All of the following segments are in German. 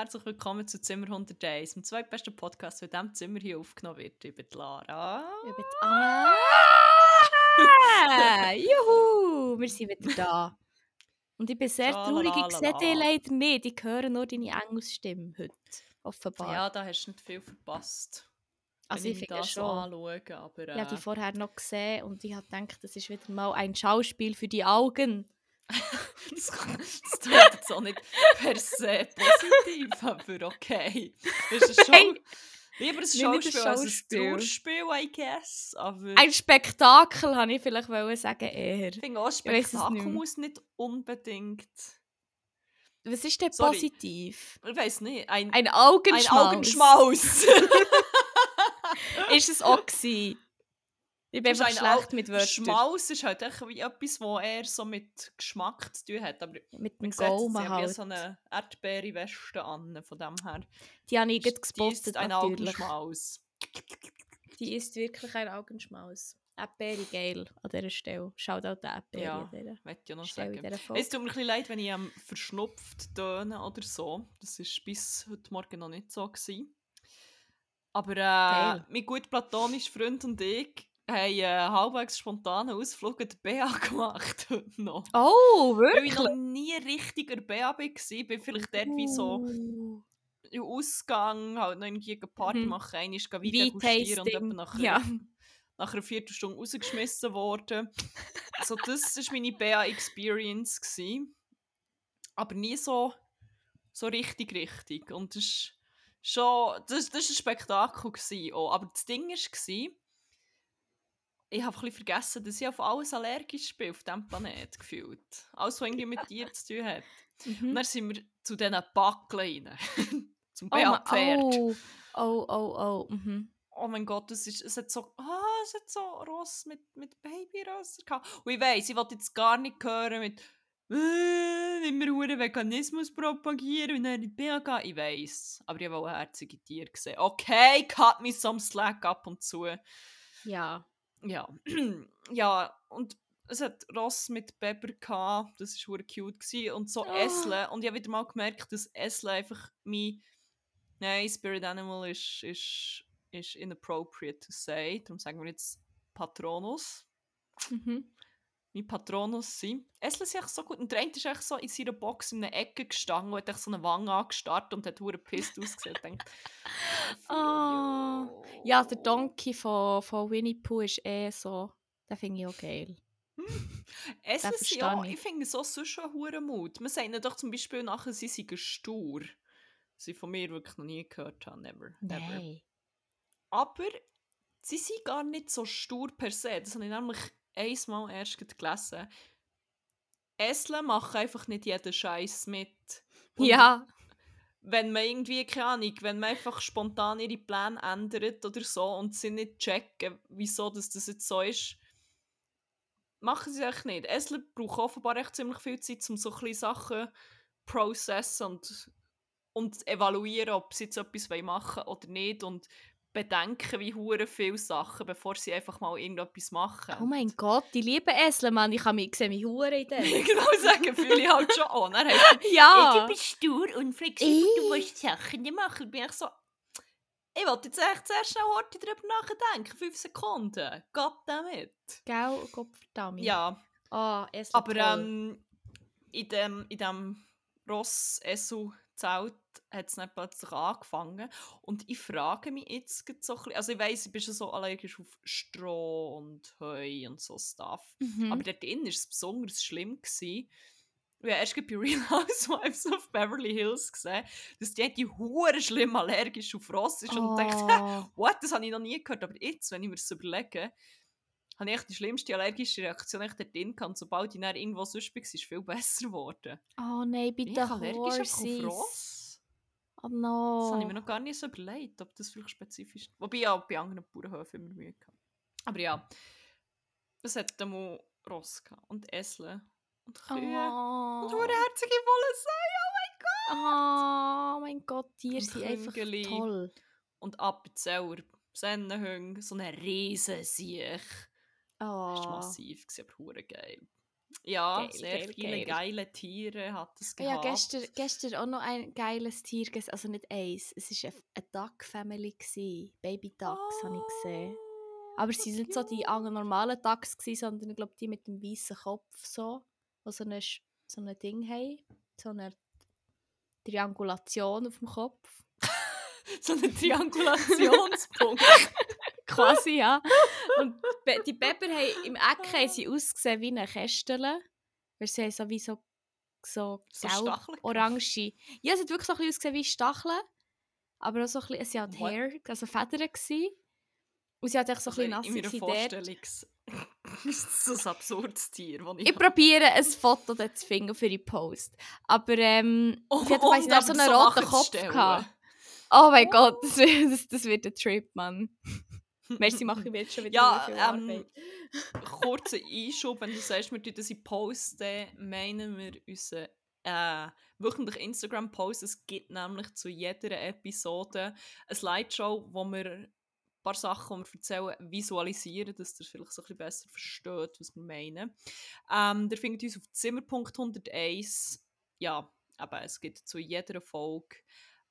Herzlich willkommen zu Zimmer 101, dem zweitbesten Podcast, der in diesem Zimmer hier aufgenommen wird. Ich bin Lara. Ich bin Anna. Juhu, wir sind wieder da. Und ich bin sehr traurig, ich sehe dich leider nicht. Ich höre nur deine Engelsstimme heute, offenbar. Ja, da hast du nicht viel verpasst. Also ich, ich finde schon. Anschauen, aber, äh... Ich habe die vorher noch gesehen und ich habe gedacht, das ist wieder mal ein Schauspiel für die Augen. das, tut jetzt auch nicht per se positiv, aber okay. Das ist schon lieber ein Schauspiel, als ein Trauerspiel, I guess. Aber ein Spektakel, habe ich vielleicht sagen eher. Ich finde auch, ein Spektakel nicht muss nicht unbedingt... Was ist denn Sorry. positiv? Ich weiß nicht. Ein, ein Augenschmaus. Ein Augenschmaus. ist es auch gewesen. Ich bin einfach schlecht mit Wörtern. Schmaus ist halt etwas, was eher so mit Geschmack zu tun hat. Aber mit dem Gaumen halt. Ich so eine Erdbeere-Weste an, von dem her. Die habe ich jetzt gepostet, Die ist ein Augenschmaus. Die ist wirklich ein Augenschmaus. Erdbeere geil an dieser Stelle. Schaut auch die Erdbeere ja, an möchte ich noch sagen. Es tut mir ein bisschen leid, wenn ich ähm, verschnupft töne oder so. Das war bis heute Morgen noch nicht so. Gewesen. Aber äh, mein gut platonischer Freund und ich haben einen halbwegs spontanen Ausflug in die BA gemacht noch. Oh, wirklich? Weil ich noch nie richtig in der BA war. Ich bin vielleicht dort wie so uh. im Ausgang, halt noch irgendwie eine Party mhm. machen, einmal Wein degustieren und dann nach, ja. nach einer Viertelstunde rausgeschmissen worden. also das war meine BA-Experience. Aber nie so, so richtig richtig. Und das ist schon, das, das war ein Spektakel. Gewesen, auch. Aber das Ding war, ich habe ein vergessen, dass ich auf alles allergisch bin auf diesem Planet gefühlt. Alles, was irgendwie mit dir zu tun hat. Mhm. Und dann sind wir zu diesen Backeln rein. Zum Bär-Pferd. Oh, oh, oh, oh. Mhm. Oh mein Gott, es, ist, es hat so, ah, es hat so Ross mit, mit Babyrösser gehabt. Und ich weiss, ich wollte jetzt gar nicht hören mit, äh, immer wir Veganismus propagieren und dann in die BH Ich weiss, aber ich habe auch herzige Tiere gesehen. Okay, cut me some slack ab und zu. Ja ja, ja, und es hat Ross mit Pepper gehabt, das war cute gewesen. und so oh. Esle und ich habe wieder mal gemerkt, dass Esle einfach mein nein, Spirit Animal ist, ist, ist inappropriate to say, darum sagen wir jetzt Patronus. Mhm mein Patronus sein. Esle ist echt so gut. Und der eine ist echt so in seiner Box in einer Ecke gestanden und hat so eine Wange angestarrt und hat hure pisst ausgesehen. denkt, oh. Ja, der Donkey von, von Winnie Pooh ist eh so. Den finde ich auch geil. Esle ist ja, ich, ich finde so sonst schon hure Mut. Man sagt doch zum Beispiel nachher, sie seien stur. Was ich von mir wirklich noch nie gehört habe. Never. Nein. Aber sie sind gar nicht so stur per se. Das habe ich nämlich einmal erst gelesen. Esle machen einfach nicht jeden Scheiß mit. Und ja. Wenn man irgendwie, keine Ahnung, wenn man einfach spontan ihre Pläne ändert oder so und sie nicht checken, wieso das, das jetzt so ist, machen sie echt nicht. Esle braucht offenbar echt ziemlich viel Zeit, um so ein Sachen processen und, und evaluieren, ob sie jetzt etwas machen wollen oder nicht. Und bedenken, wie hure viele Sachen, bevor sie einfach mal irgendetwas machen. Oh mein Gott, die lieben Esel, Mann. Ich kann mich sehen, wie hure in dem. ich genau sagen, fühle ich halt schon an. Ja. Du bist stur und flexibel, du musst Sachen nicht machen. bin ich so, ich wollte jetzt echt zuerst schnell heute darüber nachdenken. Fünf Sekunden. Gott damit. Gell, Gott verdammt. Ja. Ah, oh, Aber ähm, in dem, in dem Ross-Esu-Zelt hat es dann plötzlich angefangen. Und ich frage mich jetzt so ein bisschen, also ich weiss, ich bin schon so allergisch auf Stroh und Heu und so Stuff. Mhm. Aber dort drin war es besonders schlimm. Gewesen. Ich habe erst bei Real Housewives of Beverly Hills gesehen, dass die, die hure schlimm allergisch auf Ross ist. Und oh. dachte, what, das habe ich noch nie gehört. Aber jetzt, wenn ich mir das überlege, habe ich die schlimmste allergische Reaktion echt dort drin gehabt. Sobald ich dann irgendwo sonst war, ist es viel besser geworden. Oh nein, bitte Bin ich allergisch auf Ross? Oh no. Das habe ich mir noch gar nicht so überlegt, ob das vielleicht spezifisch ist. Wobei ich auch bei anderen Bauernhöfen immer Mühe hatte. Aber ja, es hat einmal Ross und Esle und Kühe oh. und herzige Wollensee. Oh mein Gott! Oh mein Gott, Tiere sind einfach toll. Und Appenzeller, Sennenhunde, so eine riesen Siech. Oh. Das war massiv, aber geil. Ja, geil, sehr geil, viele geil. geile Tiere hat es gehabt. Ja, gestern, gestern auch noch ein geiles Tier, also nicht eins, es war eine, Duck-Family, Baby Ducks oh. habe ich gesehen. Aber sie sind nicht so die normalen Ducks, sondern ich glaube die mit dem weißen Kopf so, die so ein so ein Ding haben, so eine Triangulation auf dem Kopf. so ein Triangulationspunkt. Quasi, ja. Und die Pepper haben im Eck haben sie ausgesehen wie eine Kästel. Weil sie haben so wie so, so, so gelb, orange. Ja, es hat wirklich so ein bisschen ausgesehen wie Stacheln. Aber auch so ein bisschen, es waren Hair, also Federn. Gewesen. Und sie hat echt so ein bisschen nasse in Vorstellungs ist so ein absurdes Tier, ich Ich probiere ein Foto zu finden für die Post. Aber ähm, oh, ich hatte oh, so einen so roten Kopf. Gehabt. Oh mein oh. Gott, das, das, das, wird ein Trip, Mann. Merci, mache ich mir jetzt schon wieder ja, viel ähm, kurzer Einschub, wenn du sagst, wir das in posten, meinen wir unseren äh, wöchentlich Instagram-Post. Es gibt nämlich zu jeder Episode eine Slideshow, wo wir paar Sachen, die wir erzählen, visualisieren, dass ihr vielleicht so ein bisschen besser versteht, was wir meinen. Ähm, ihr findet uns auf Zimmerpunkt101. Ja, aber es gibt zu jeder Folge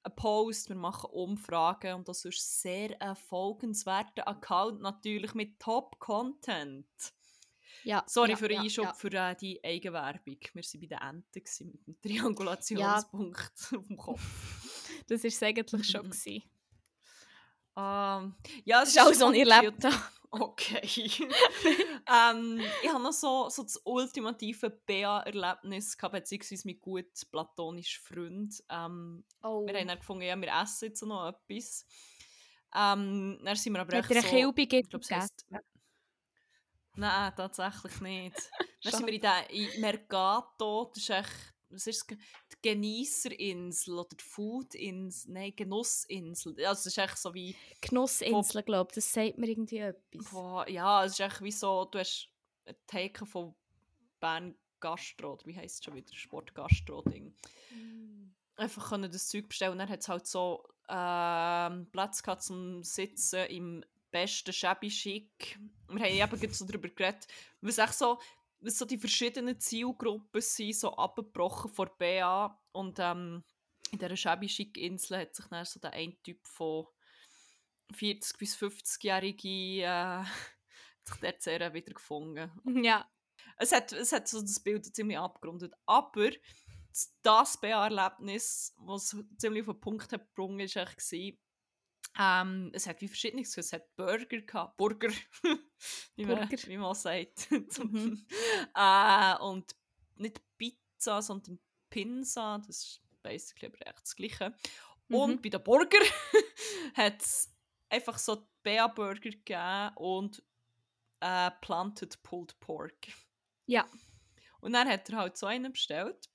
einen Post, wir machen Umfragen und das ist sehr ein folgenswerter Account, natürlich mit Top-Content. Ja, Sorry ja, für den ja, Einschub ja. für äh, die Eigenwerbung. Wir waren bei den Enten mit dem Triangulationspunkt auf dem Kopf. das war es eigentlich schon. Um, ja, es ist auch so ein Erlebter. Okay. ähm, ich habe noch so, so das ultimative Bea-Erlebnis gehabt, beziehungsweise mit gut platonischen Freund. Ähm, oh. Wir haben dann gefunden, ja, wir essen jetzt noch etwas. Ähm, dann sind wir aber echt so... Kilbe ich glaube, es heisst... Nein, tatsächlich nicht. dann sind wir in, der, in Mercato, das ist echt was ist? Genießerinsel oder die Foodinsel, nein, Genussinsel. Also es ist echt so wie... Genussinsel, glaube ich, das sagt mir irgendwie etwas. Boah, ja, es ist echt wie so, du hast ein Theke von Bern Gastro, oder wie heisst es schon wieder, Sportgastro-Ding. Mm. Einfach können das Zeug bestellen und dann hat es halt so ähm, Platz gehabt zum Sitzen im besten Shabby Chic. Wir haben eben so darüber geredet, was echt so was so die verschiedenen Zielgruppen sind, so abgebrochen vor BA. Und ähm, in dieser shabby chic Insel hat sich dann so der ein Typ von 40- bis 50-Jährige äh, sich dort sehr wieder gefunden. Ja. Es hat, es hat so das Bild ziemlich abgerundet. Aber das BA-Erlebnis, was ziemlich auf den Punkt hat gebrungen, war ähm, es hat wie verschiedenes. Es hat Burger gehabt. Burger, wie, man, Burger. wie man sagt. mhm. äh, und nicht Pizza, sondern Pinsa. Das ist basically aber echt das Gleiche. Mhm. Und bei den Burger hat es einfach so Bea-Burger gegeben und äh, Planted Pulled Pork. Ja. Und dann hat er halt so einen bestellt.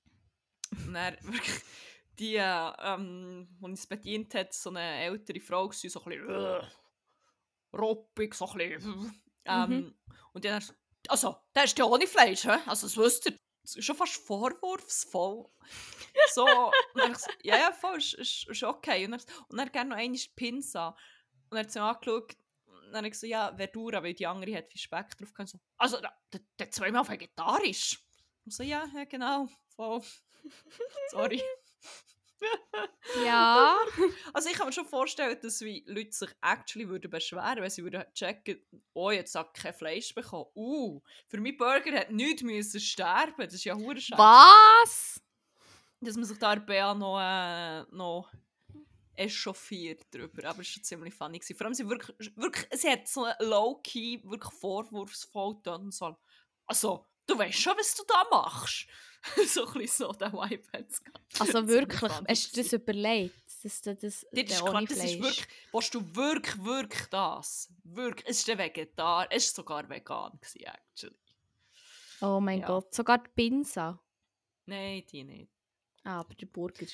Und er wirklich die, ähm, die uns bedient hat, so eine ältere Frau, so ein bisschen äh, ruppig, so ein bisschen. Ähm, mhm. Und dann, also, der ist ja ohne Fleisch, he? also das wisst ihr, das ist schon fast vorwurfsvoll. so, und dann so, ja, ja, voll, ist, ist, ist okay. Und dann, und dann gerne noch eine Pinsa. Und er hat sie angeschaut, und dann habe ich gesagt, ja, Verdura, weil die andere hat viel Speck drauf. So, also, der, der zweimal vegetarisch. Und so, ja, ja, genau, voll. Sorry ja. Also ich kann mir schon vorstellen, dass wie Leute sich actually würden beschweren, wenn sie würden checken, oh, jetzt hat kein Fleisch bekommen. Uh, für mich Burger hat nichts müssen sterben. Das ist ja hure Was? Dass man sich da bei noch, äh, noch echauffiert darüber. Aber es war schon ziemlich funny. Gewesen. Vor allem, sie wirklich, wirklich, sie hat so low-key, wirklich vorwurfsvoll getan. So, also, du weißt schon, was du da machst. so ein bisschen so, der Vibe hat es Also wirklich, hast du das überlegt? Das, das, das, das, ist, klar, das ist wirklich, willst du wirklich, wirklich das? Wirklich, es ist der Vegetar, es war sogar vegan, gewesen, actually. Oh mein ja. Gott, sogar die Pinsa? Nein, die nicht. Ah, aber der Burger.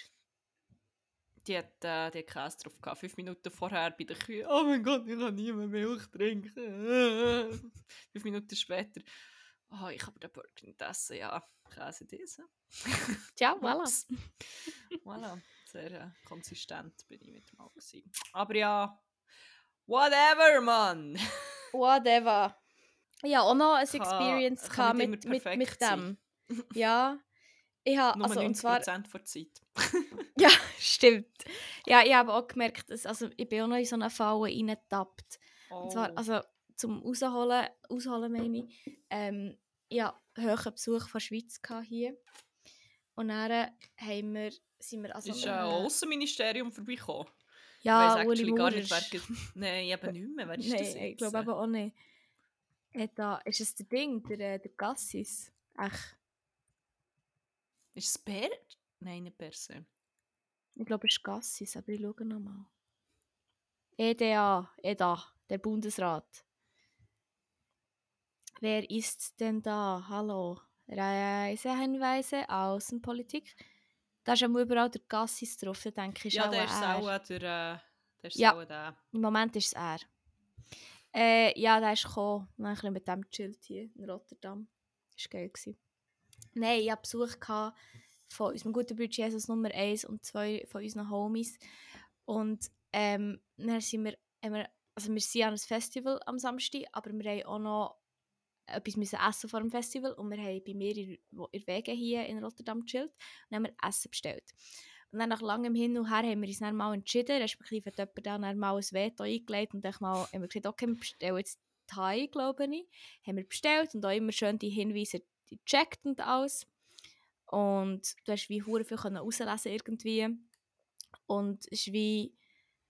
Die hat, äh, die hat Käse drauf gehabt. Fünf Minuten vorher bei der Kühe. Oh mein Gott, ich kann nie mehr Milch trinken. Fünf Minuten später. Oh, ich habe den Burger nicht essen, ja. Käse diese. Tja, voilà. voilà. Sehr äh, konsistent bin ich mit dem Mal Aber ja, whatever, Mann. whatever. Ja, auch noch eine Experience kann, mit, mit, mit dem. Ja, ich habe, Nur also, 90% und zwar, der Zeit. ja, stimmt. Ja, ich habe auch gemerkt, dass, also ich bin auch noch in so eine Falle reingetappt. Oh. Und zwar, oh. also zum Rausholen, ausholen meine ich, ähm, ja, hohen Besuch von der Schweiz hier. Und dann haben wir, sind wir also... Ist ein äh, Außenministerium vorbeigekommen? Ja, Uli wer... Nein, eben nicht mehr. Wer ist Nein, ich glaube eben auch nicht. Äh, da, ist es der Ding, der, der Gassis? Ach. Ist es Bert? Nein, nicht per se. Ich glaube, es ist Gassis, aber ich schaue nochmal. EDA, EDA, der Bundesrat. Wer ist denn da? Hallo? Reisehinweise, Außenpolitik. Da ist ja überall der Gassis drauf, da denke ich, Ja, der ist auch der, der, ist ja, auch der. im Moment ist es er. Äh, ja, der ist gekommen, dann ein bisschen mit dem gechillt hier in Rotterdam. Das war geil. Gewesen. Nein, ich hatte Besuch von unserem guten Bruder Jesus Nummer 1 und zwei von unseren Homies. Und ähm, dann sind wir, wir, also wir sind an einem Festival am Samstag, aber wir haben auch noch etwas müssen essen vor dem Festival und wir haben bei mir in, in Wege hier in Rotterdam gechillt und haben Essen bestellt. Und dann nach langem Hin und Her haben wir uns dann mal entschieden, respektive hat jemand dann mal ein Veto eingelegt und dann haben wir gesagt, okay, wir bestellen jetzt Thai, glaube ich. Haben wir bestellt und auch immer schön die Hinweise gecheckt und alles. Und du hast wie hure viel herauslesen irgendwie. Und es ist wie,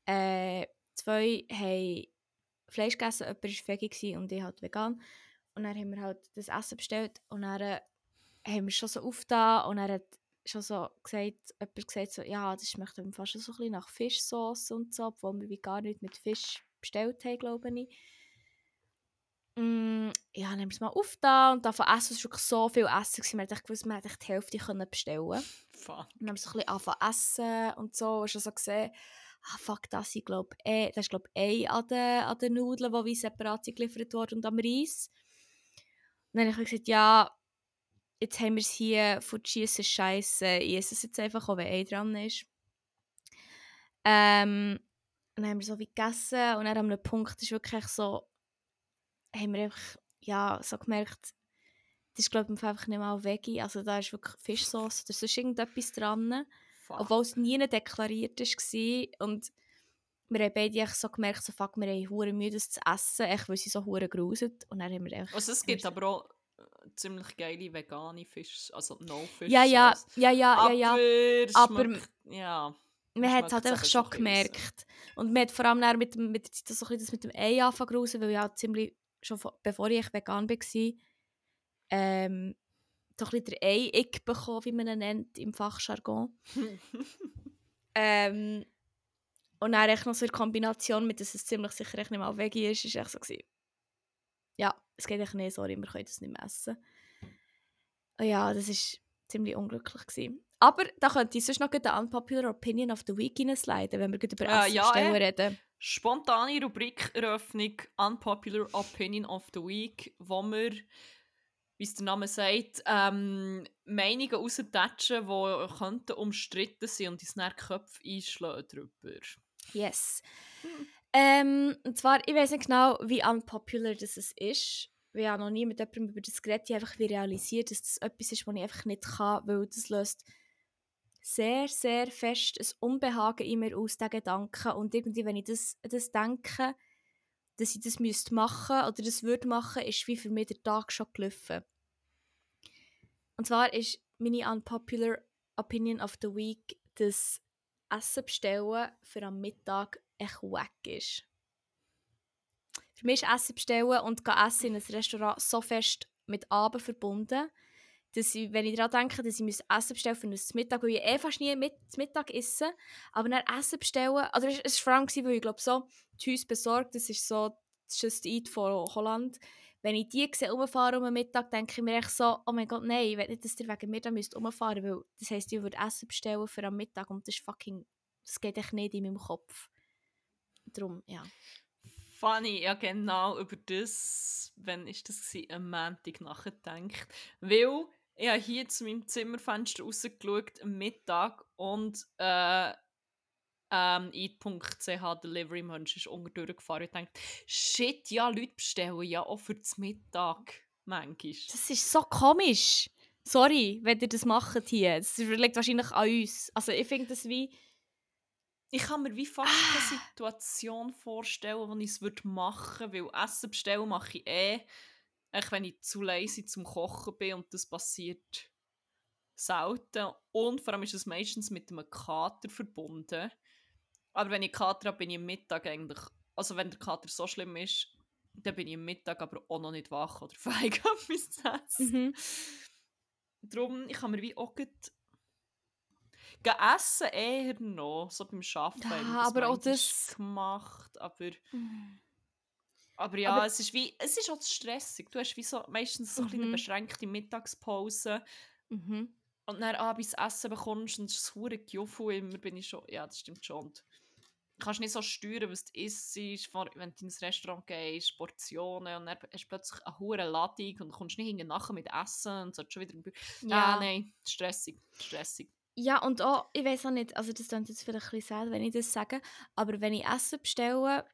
äh, zwei haben Fleisch gegessen, jemand war vegan und ich halt vegan. Und dann haben wir halt das Essen bestellt und dann äh, haben wir schon so aufgetan und er hat schon so gesagt, jemand gesagt so, ja, das schmeckt fast so ein bisschen nach Fischsauce und so, obwohl wir wie gar nicht mit Fisch bestellt haben, glaube ich. Mm, ja, dann haben wir es mal aufgetan und davon essen, es war wirklich so viel Essen, gewesen. man hätte gewusst, man hätte die Hälfte können bestellen Fuck. Und dann haben wir so ein bisschen angefangen essen und so, und schon so gesehen, ah fuck, das ist glaube eh, das ist glaube an den, an den Nudeln, die wie separat geliefert wurden und am Reis. Dann habe ich gesagt, ja, jetzt haben wir es hier von Schießen Scheiße, es jetzt einfach, auch wenn Ei dran ist. Ähm, und dann haben wir so wie gegessen und dann an einem Punkt ist wirklich so, haben wir einfach, ja, so gemerkt, das ist glaube ich einfach nicht mal Veggie, also da ist wirklich Fischsauce oder sonst irgendetwas dran. Fuck. Obwohl es nie deklariert war und wir haben beide so gemerkt, so, fuck, wir haben hure Mühe, das zu essen, echt, weil sie so hure gruset. Und dann haben wir echt, also es gibt aber auch äh, ziemlich geile vegane Fisch, also no Fish Ja, ja, ja, ja, ja, ja. Aber, ja. Man hat es halt einfach schon gemerkt. Und man hat vor allem mit, mit der Zeit so das mit dem Ei angefangen weil ich halt ziemlich, schon bevor ich vegan war, ähm, so ein bisschen der Ei-Ick bekommen, wie man ihn nennt im Fachjargon. ähm, und dann echt noch so in Kombination mit, dass es ziemlich sicher nicht mal Veggie ist, ist echt so gewesen. Ja, es geht echt nicht, sorry, wir können das nicht mehr essen. Und ja, das war ziemlich unglücklich. Gewesen. Aber da könnte ich sonst noch eine Unpopular Opinion of the Week hineinsliden, wenn wir über Essen äh, ja, äh, reden. Spontane Rubrikeröffnung Unpopular Opinion of the Week, wo wir wie es der Name sagt, ähm, Meinungen raustatschen, die könnten umstritten sein und dann Köpfe einschlagen darüber. Yes. Hm. Ähm, und zwar, ich weiß nicht genau, wie unpopular das ist. Wir haben noch nie mit jemandem über das geredet. Ich habe einfach realisiert, dass das etwas ist, was ich einfach nicht kann, weil das löst sehr, sehr fest ein Unbehagen in mir aus, diesen Gedanken. Und irgendwie, wenn ich das, das denke, dass ich das müsste machen oder das würde machen, ist wie für mich der Tag schon gelaufen. Und zwar ist meine unpopular Opinion of the Week, dass Essen bestellen für am Mittag echt wack ist. Für mich ist Essen bestellen und essen in einem Restaurant so fest mit Abend verbunden, dass ich, wenn ich daran denke, dass ich Essen bestellen für ein Mittag, weil ich eh fast nie mit Mittag esse, aber dann Essen bestellen, also es war vor allem, weil ich glaube so, die Haus besorgt, das ist so Just Eat von Holland, wenn ich die sehe rumfahren um Mittag, denke ich mir echt so, oh mein Gott, nein, ich will nicht, dass ihr wegen mir da müsst rumfahren weil das heisst, ich würde Essen bestellen für am Mittag und das ist fucking, das geht echt nicht in meinem Kopf. Darum, ja. Funny, ja genau, über das, wenn ist das gewesen, am Montag nachgedacht, weil ich habe hier zu meinem Zimmerfenster rausgeschaut am Mittag und äh, ähm, eat.ch Delivery Mensch ist unter durchgefahren und denkt, shit, ja, Leute bestellen ja auch für das Mittag manchmal. Das ist so komisch. Sorry, wenn ihr das macht hier. Das liegt wahrscheinlich an uns. Also ich finde das wie... Ich kann mir wie fast ah. eine Situation vorstellen, wo ich es machen würde, weil Essen bestellen mache ich eh, echt wenn ich zu lazy zum Kochen bin und das passiert selten. Und vor allem ist es meistens mit einem Kater verbunden. Aber wenn ich Kater habe, bin ich am Mittag eigentlich, also wenn der Kater so schlimm ist, dann bin ich am Mittag aber auch noch nicht wach oder feig, etwas zu essen. Mhm. Darum, ich habe mir wie auch essen eher noch, so beim Arbeiten. Ja, aber auch das gemacht, aber... Mhm. Aber ja, aber es ist wie, es ist auch stressig. Du hast wie so, meistens so mhm. eine beschränkte Mittagspause. Mhm. Und dann abends Essen bekommst und es ist immer, bin ich schon, ja, das stimmt schon. Und kannst nicht so steuern, was du isst, wenn du ins Restaurant gehst, Portionen und dann hast du plötzlich eine hohe Ladung und kommst nicht hinten nachher mit Essen und so schon wieder. Ja. Ah, nein, stressig, stressig. Ja, und auch, ich weiß auch nicht, also das klingt jetzt vielleicht ein bisschen sad, wenn ich das sage, aber wenn ich Essen bestelle,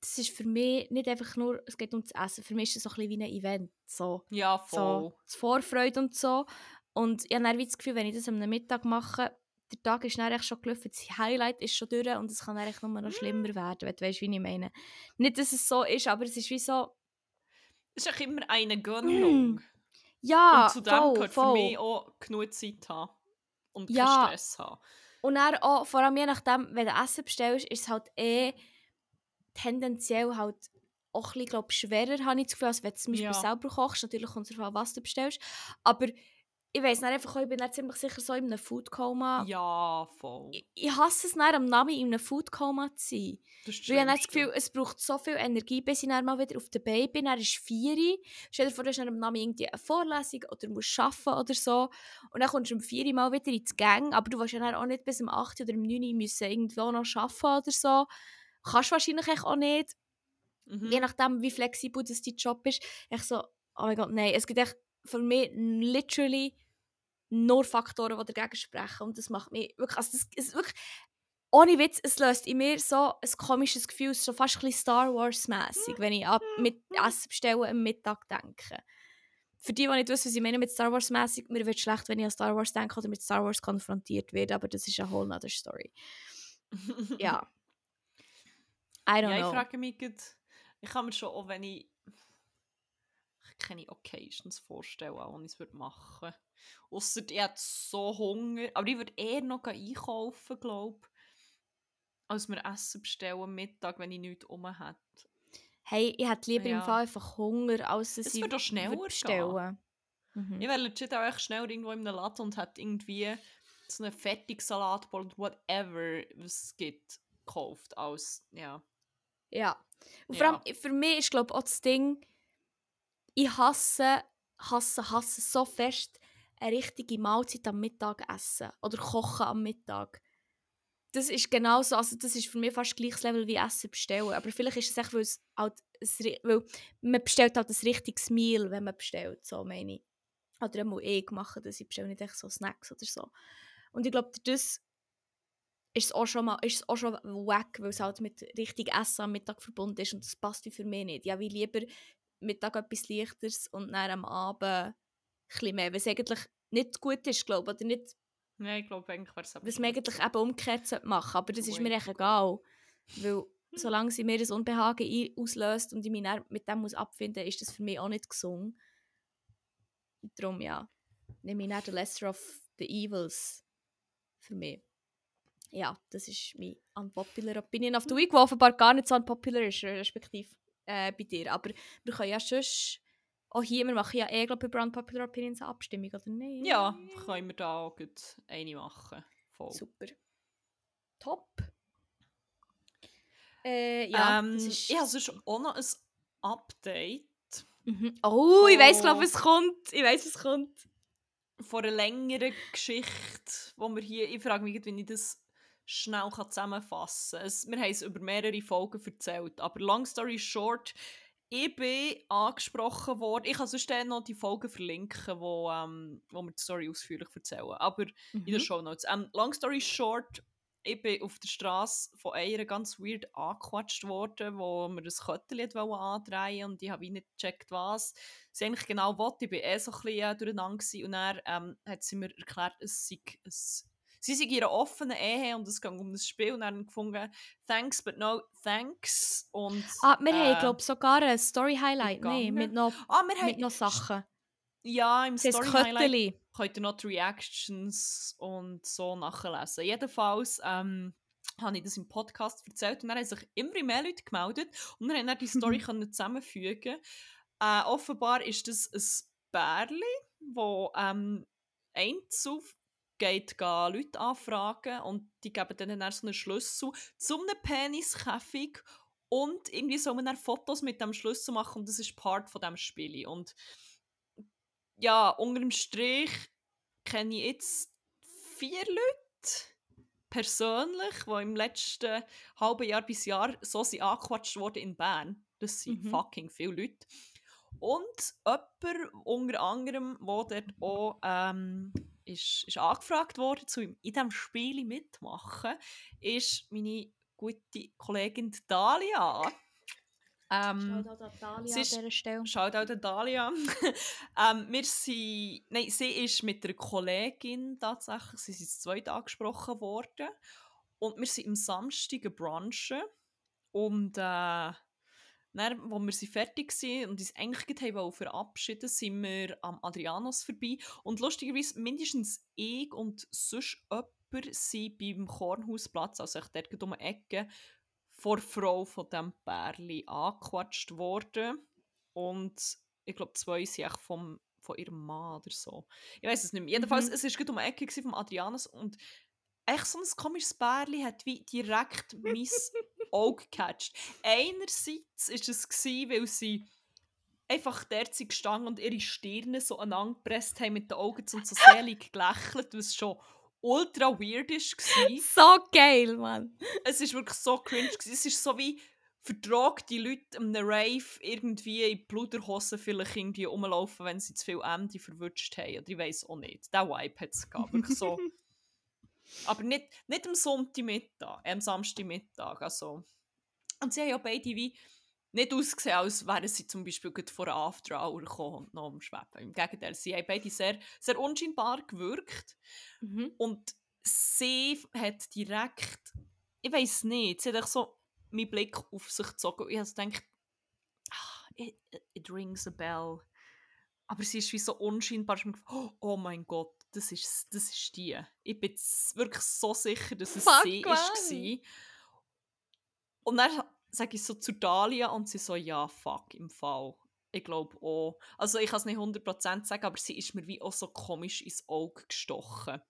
das ist für mich nicht einfach nur, es geht um das Essen, für mich ist es so ein bisschen wie ein Event. So, ja, voll. So, das Vorfreude und so. Und ich habe dann das Gefühl, wenn ich das am Mittag mache, der Tag ist dann schon gelaufen, das Highlight ist schon durch und es kann eigentlich nur noch schlimmer werden, wenn du weißt, wie ich meine. Nicht, dass es so ist, aber es ist wie so... Es ist auch immer eine Gönnung. Ja, Und zu dem voll, gehört voll. für mich auch genug Zeit haben und ja. keinen Stress haben. Und dann auch, vor allem je nachdem, wenn du Essen bestellst, ist es halt eh tendenziell halt auch ein bisschen, glaub, schwerer, habe ich das Gefühl, als wenn du zum Beispiel ja. selber kochst. Natürlich kommt es darauf an, was du bestellst. Aber ich weiß nicht einfach, ich bin nicht ziemlich sicher so in einem Foodkoma. Ja, voll. Ich, ich hasse es nicht, am Nami in einem Foodkoma zu sein. Das Weil ich habe das Gefühl, es braucht so viel Energie, bis ich dann mal wieder auf der Beine bin. Dann ist vier. Stell dir vor, du hast am Nami irgendwie eine Vorlesung oder musst arbeiten oder so. Und dann kommst du um vier mal wieder ins Gang. Aber du willst ja dann auch nicht bis um 8 oder um 9 müssen irgendwo noch arbeiten oder so. Kannst du wahrscheinlich auch nicht. Mhm. Je nachdem, wie flexibel das dein Job ist. Ich so, oh mein Gott, nein. Es gibt echt für mich literally nur Faktoren, die dagegen sprechen. Und das macht mich wirklich, also das ist wirklich, ohne Witz, es löst in mir so ein komisches Gefühl, so fast ein bisschen Star Wars-mässig, wenn ich an mit Essen bestellen am Mittag denke. Für die, die nicht wissen, was ich meine mit Star Wars-mässig, mir wird schlecht, wenn ich an Star Wars denke oder mit Star Wars konfrontiert werde, aber das ist eine whole other story. ja. I don't ja, know. Ich frage mich, ich kann mir schon auch, wenn ich keine Occasions vorstellen, die ich es machen würde. Ausser ich hätte so Hunger. Aber ich würde eher noch einkaufen, glaube ich, als mir Essen bestellen am Mittag, wenn ich nichts um hätte. Hey, ich hätte lieber ja. im Fall einfach Hunger, als dass ich schneller bestellen mhm. Ich wäre legit auch echt schnell irgendwo in einem Laden und hätte irgendwie so einen Fertigsalatbowl und whatever was es gibt, gekauft. Als, ja. Ja. Und vor allem, für mich ist glaube ich auch das Ding, ich hasse, hasse, hasse so fest eine richtige Mahlzeit am Mittag essen oder kochen am Mittag. Das ist genauso, also das ist für mich fast gleiches Level wie Essen bestellen. Aber vielleicht ist es echt, weil, es halt weil man bestellt halt ein richtiges Meal, wenn man bestellt, so meine ich. Oder einmal eh machen, dass ich bestelle nicht echt so Snacks oder so. Und ich glaube, das ist auch schon mal ist auch schon wack, weil es halt mit richtig Essen am Mittag verbunden ist und das passt für mich nicht. Ja, wie lieber Mittag etwas Leichteres und dann am Abend ein mehr, was eigentlich nicht gut ist, glaube ich, oder nicht... Nein, ich glaube eigentlich wäre es Was man eigentlich eben umgekehrt machen aber das ist mir echt egal, weil solange sie mir das Unbehagen auslöst und ich mich mit dem muss abfinden muss, ist das für mich auch nicht gesungen. Darum, ja, nehme ich nicht the lesser of the evils für mich. Ja, das ist meine unpopular Opinion of the Week, die offenbar gar nicht so unpopular ist, respektive äh, bei dir. Aber wir können ja sonst auch hier, wir machen ja eh, glaube ich, über Unpopular Opinions eine Abstimmung, oder nicht? Ja, können wir da auch gut eine machen. Voll. Super. Top. Äh, ja, ähm, ist... Ich habe sonst auch noch ein Update. Mhm. Oh, ich weiß glaube es kommt. Ich weiß es kommt. Von einer längeren Geschichte, wo wir hier, ich frage mich, wie ich das schnell zusammenfassen kann. Wir haben es über mehrere Folgen erzählt, aber long story short, ich bin angesprochen worden. Ich kann sonst noch die Folgen verlinken, wo, ähm, wo wir die Story ausführlich erzählen. Aber mhm. in den Show Notes. Ähm, long story short, ich bin auf der Straße von einer ganz weird angequatscht worden, wo mir das Köttel andrehen und ich habe nicht gecheckt, was sie eigentlich genau wollte. Ich war eh so ein bisschen äh, durcheinander und dann ähm, hat sie mir erklärt, es sei ein sie sind in einer offenen Ehe und es geht um das Spiel und dann gefunden, thanks but no thanks. Und, ah, wir äh, haben, glaube ich, sogar ein Story-Highlight, nee, mit noch, ah, mit noch Sachen. Ja, im Story-Highlight könnt ihr noch die Reactions und so nachlesen. Jedenfalls ähm, habe ich das im Podcast erzählt und dann haben sich immer mehr Leute gemeldet und wir haben dann die Story können zusammenfügen. Äh, offenbar ist das ein Bärli, wo ähm, Einzel geht Leute anfragen und die geben dann, dann so einen Schlüssel zu einem Peniskäfig und irgendwie soll man dann Fotos mit dem Schlüssel machen und das ist Part von dem Spiel. Und ja, unter dem Strich kenne ich jetzt vier Leute persönlich, die im letzten halben Jahr bis Jahr so sind angequatscht worden in Bern. Das sind mhm. fucking viele Leute. Und jemand unter anderem, der dort auch ähm, ist, ist angefragt worden, zu in diesem Spiel mitmachen, ist meine gute Kollegin Dalia. Ähm, Shoutout an Dalia an dieser Stelle. Shoutout an Dalia. ähm, wir sind, nein, sie ist mit einer Kollegin tatsächlich, sie sind zwei angesprochen worden und wir sind am Samstag brunchen und äh, dann, als wir sie fertig waren und uns eigentlich haben verabschieden sind wir am Adrianos vorbei. Und lustigerweise mindestens ich und sonst jemand sind beim Kornhausplatz, also ich dort um die Ecke, vor Frau von diesem Pärli angequatscht worden. Und ich glaube, zwei sind echt vom, von ihrem Mann oder so. Ich weiß es nicht mehr. Jedenfalls, mhm. es war um die Ecke vom Adrianos und echt so ein komisches Bärli hat wie direkt mein Auge gecatcht. Einerseits war es, gewesen, weil sie einfach dort gestanden und ihre Stirne so aneinander gepresst haben mit den Augen und so selig gelächelt, was schon ultra weird war. so geil, Mann! Es war wirklich so cringe. Gewesen. Es ist so wie vertragt die Leute am Rave irgendwie in Bluderhosen vielleicht irgendwie rumlaufen, wenn sie zu viel Ende verwünscht haben. Oder ich weiß auch nicht. Der Vibe hat es gehabt. Wirklich so aber nicht, nicht am Sonntagmittag, äh, am Samstagmittag. Also. Und sie haben ja beide wie nicht ausgesehen, als wären sie zum Beispiel vor einer After Hour gekommen und noch am Schweben. Im Gegenteil, sie haben beide sehr, sehr unscheinbar gewirkt. Mhm. Und sie hat direkt, ich weiß nicht, sie hat so meinen Blick auf sich gezogen. Ich habe gedacht, ah, it, it rings a bell. Aber sie ist wie so unscheinbar. Oh mein Gott, das ist, das ist die. Ich bin wirklich so sicher, dass es Fuck sie war. Und dann sage ich so zu Dalia und sie so, ja, fuck, im Fall. Ich glaube auch. Also ich kann es nicht 100% sagen, aber sie ist mir wie auch so komisch ins Auge gestochen.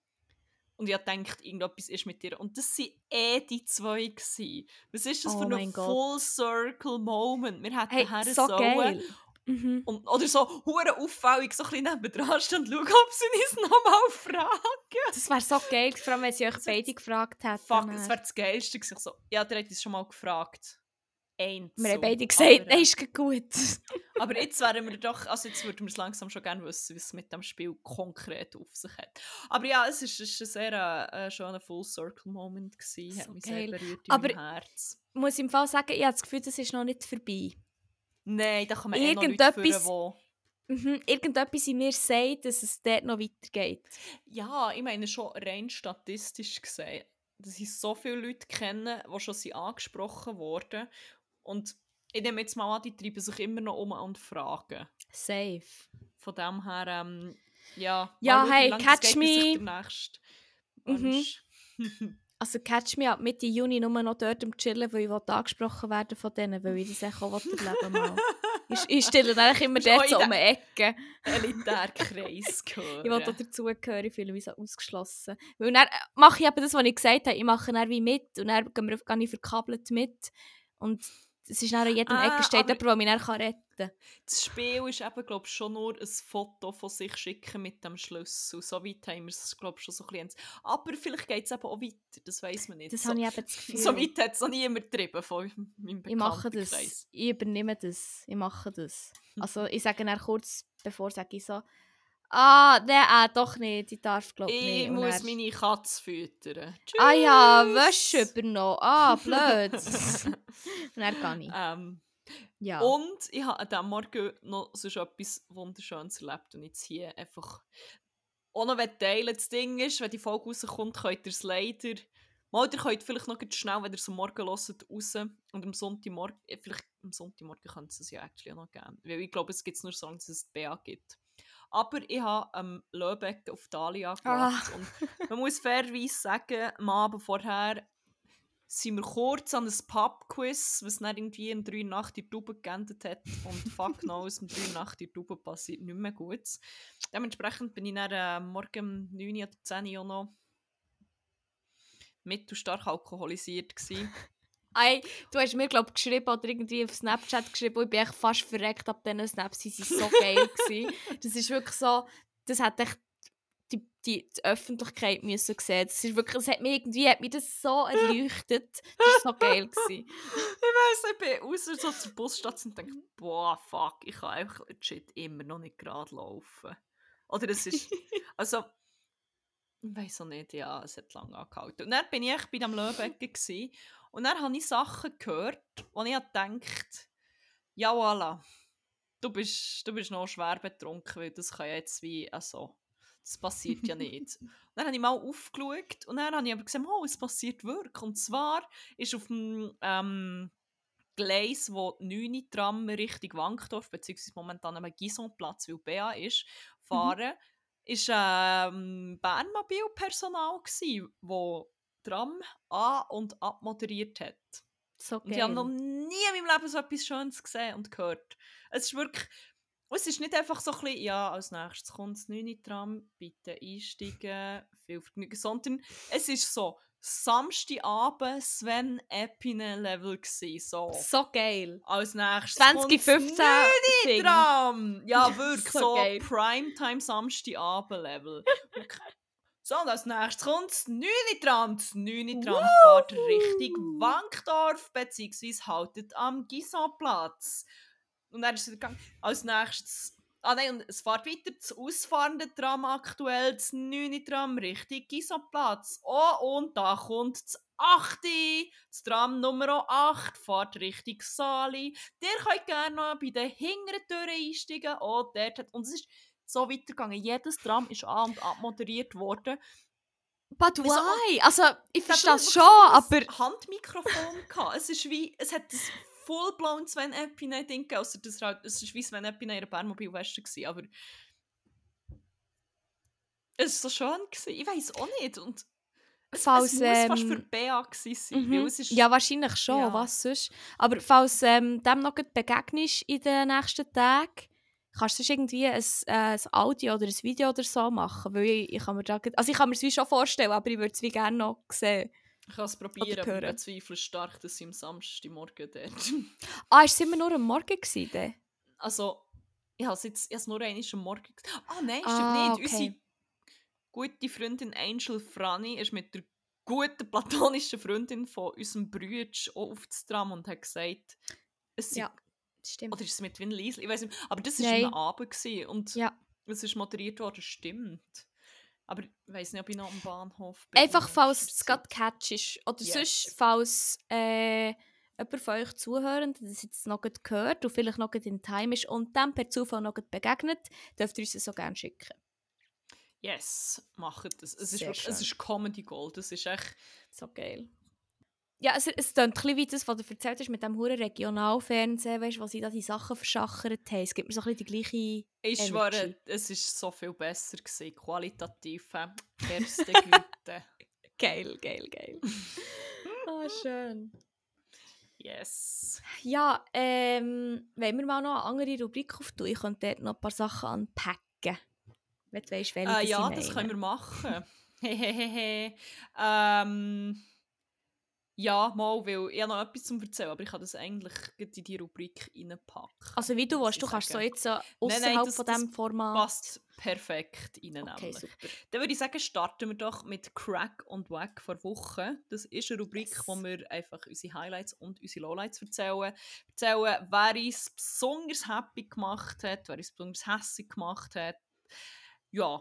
Und ich dachte, irgendetwas ist mit dir. Und das waren eh die zwei. Gewesen. Was ist das oh für ein Full Circle Moment? Wir hätten hey, so sollen. Geil. Mhm. Und, oder so hure auffällig so ein bisschen nebendran stehen und schauen, ob sie uns nochmal fragen. Das wäre so geil, vor allem wenn sie euch das beide gefragt hätten. Fuck, das wäre das Geilste. Ich so, ja, der hat uns schon mal gefragt. Eins. Wir haben beide gesagt, nein, ist gut. aber jetzt wären wir doch, also jetzt würden wir es langsam schon gerne wissen, was es mit dem Spiel konkret auf sich hat. Aber ja, es war ein sehr äh, schöner Full-Circle-Moment. So hat mich geil. sehr berührt aber Herz. muss im Fall sagen, ich habe das Gefühl, das ist noch nicht vorbei. Nein, da kann man eh noch führen, wo... Mhm, irgendetwas in mir sagt, dass es dort noch weitergeht. Ja, ich meine schon rein statistisch gesehen, dass ich so viele Leute kenne, die schon sind angesprochen wurden. Und ich nehme jetzt mal an, die treiben sich immer noch um und fragen. Safe. Von dem her, ähm, ja. Ja, hey, catch me. Mhm. Also catch me ab Mitte Juni nur noch dort am Chillen, weil ich angesprochen werden von denen, weil ich das auch erleben will. ich, ich stelle dann immer dort so um die Ecke. Elitärkreis gehören. ich will da dazugehören, ich fühle mich so ausgeschlossen. Weil dann mache ich eben das, was ich gesagt habe, ich mache dann wie mit und dann gehe ich verkabelt mit. Und es ist nach jedem ah, Ecke steht jemand, der mich dann retten kann. Das Spiel ist eben, glaube ich, schon nur ein Foto von sich schicken mit dem Schlüssel. So weit haben wir es, glaube ich, schon so ein bisschen. Aber vielleicht geht es eben auch weiter, das weiß man nicht. Das so, habe ich eben das Gefühl. So weit hat es noch niemand getrieben von meinem Ich mache das. Ich übernehme das. Ich mache das. Also ich sage dann kurz, bevor sage ich so, Ah, der äh, doch nicht. Ich darf, glaube ich nicht. Ich muss er... meine Katze füttern. Tschüss. Ah ja, Wäsche übernommen. Ah, blöd. Und dann kann ich. Ähm, ja. Und ich habe an diesem Morgen noch so etwas Wunderschönes erlebt und jetzt hier einfach auch noch teilen. Das Ding ist, wenn die Folge rauskommt, könnt ihr es leider Mal, ihr könnt vielleicht noch schnell, wenn ihr es am Morgen hört, raus und am Sonntagmorgen, vielleicht am Sonntagmorgen könnt ihr es ja actually noch geben. Weil ich glaube, es gibt es nur so lange, dass es BA gibt. Aber ich habe ähm, Löbeck auf Dalia gewartet. Ah. Und man muss fairerweise sagen, am Abend vorher sind wir kurz an einem Pub-Quiz, was dann irgendwie um 3 Nacht in der Tube geendet hat. Und fuck knows, um 3 Nacht in der Tube passiert nicht mehr gut. Dementsprechend bin ich dann äh, morgen um 9 oder 10 Uhr noch mittelstark alkoholisiert. Ey, du hast mir glaub, geschrieben oder irgendwie auf Snapchat geschrieben ich bin echt fast verreckt ab diesen Snaps, sie waren so geil. Gewesen. Das ist wirklich so, das hat echt die, die, die Öffentlichkeit müssen sehen. Das ist wirklich, das hat mich irgendwie, hat mich das so erleuchtet. Das war so geil. Gewesen. ich weiss, ich bin raus so zur Busstation und denke, boah, fuck, ich kann einfach legit immer noch nicht gerade laufen. Oder es ist, also ich weiß auch nicht, ja, es hat lange angehalten. Und dann bin ich bei dem Löwecken und dann habe ich Sachen gehört, wo ich gedacht ja voilà, du bist, du bist noch schwer betrunken, weil das kann ja jetzt wie, also, das passiert ja nicht. Und dann habe ich mal aufgeschaut und dann habe ich aber gesehen, oh, es passiert wirklich. Und zwar ist auf dem ähm, Gleis, wo 9 Tram Richtung Wankdorf, beziehungsweise momentan am Gisonplatz, weil BA ist, mhm. fahren, ist ähm, Bernmobil-Personal wo Tram an- und abmoderiert hat. So und ich habe noch nie in meinem Leben so etwas Schönes gesehen und gehört. Es ist wirklich, es ist nicht einfach so ein bisschen, ja, als nächstes kommt das 9 Tram, bitte einsteigen, viel Vergnügen, sondern es ist so, Samstagabend Sven Epine Level gsi, so. So geil. Als nächstes 2015 Tram. Ja, wirklich so, so Primetime Samstagabend Level. so, und als nächstes kommt das 9 Tram. Das 9 Tram fährt Richtung Wankdorf, beziehungsweise haltet am Gisonplatz. Und dann ist es gegangen. Als nächstes Ah nein, und es fährt weiter, das ausfahrende Tram aktuell, das 9. Tram Richtung Gisoplatz. Oh, und da kommt das 8. Das Tram Nummer 8 fährt Richtung Sali. Der könnt gerne noch bei den hinteren Türen einsteigen. Oh, dort hat, und es ist so weitergegangen. Jedes Tram ist an- und abmoderiert worden. But why? Also, ich verstehe das schon, aber... Handmikrofon gehabt. Es ist wie, es hat das full-blown Sven Epine Ding außer das halt, es war wie Sven Epine in einer Bärmobilweste gewesen, aber es war so schön gewesen. ich weiß auch nicht und es, falls, es muss ähm, fast für BA sein, mhm. ist, Ja, wahrscheinlich schon, ja. was sonst. Aber falls ähm, dem noch begegnest in den nächsten Tagen, kannst du irgendwie ein, äh, ein Audio oder ein Video oder so machen, weil ich, ich kann mir da, also ich kann mir es schon vorstellen, aber ich würde es wie gerne noch sehen. Ich kann es probieren, aber ich bezweifle stark, dass sie am Samstagmorgen dort... ah, war es immer nur am Morgen? Gewesen, also, ich habe es jetzt erst nur einmal am Morgen gesehen. Ah nein, stimmt ah, nicht. Okay. Unsere gute Freundin Angel Franny ist mit der guten platonischen Freundin von unserem Bruder auch auf das Tram und hat gesagt, es ja, stimmt. Oder ist es mit Win Liesl? Ich weiß nicht. Aber das war am Abend gewesen und ja. es ist moderiert worden, stimmt. Aber ich weiß nicht, ob ich noch am Bahnhof bin. Einfach, falls es gerade catch ist. Oder yes. sonst, falls äh, jemand von euch Zuhörenden das jetzt noch gehört und vielleicht noch in Time ist und dann per Zufall noch begegnet, dürft ihr uns das so gerne schicken. Yes, macht das. Es ist, wirklich, es ist Comedy Gold. Das ist echt so geil ja, es, es klingt ein bisschen wie das, was du erzählt hast mit dem hohen Regionalfernsehen, weißt, wo sie da die Sachen verschachert haben. Es gibt mir so ein bisschen die gleiche Ich schwöre, es war so viel besser gewesen, qualitativ. Erste Güte. geil, geil, geil. oh, schön. Yes. Ja, ähm, wenn wir mal noch eine andere Rubrik auftun, ich könnte dort noch ein paar Sachen anpacken. Wenn du weißt, welche äh, Ja, das können wir machen. Hehehe. ähm... Ja, mal, weil ich habe noch etwas zum erzählen, aber ich kann das eigentlich in die Rubrik reinpacken. Also wie du willst, du kannst so jetzt so außerhalb von diesem Format... passt perfekt rein okay. Dann würde ich sagen, starten wir doch mit Crack und Wack vor Wochen. Das ist eine Rubrik, yes. wo wir einfach unsere Highlights und unsere Lowlights erzählen. Erzählen, wer uns besonders happy gemacht hat, wer uns besonders hässlich gemacht hat. ja,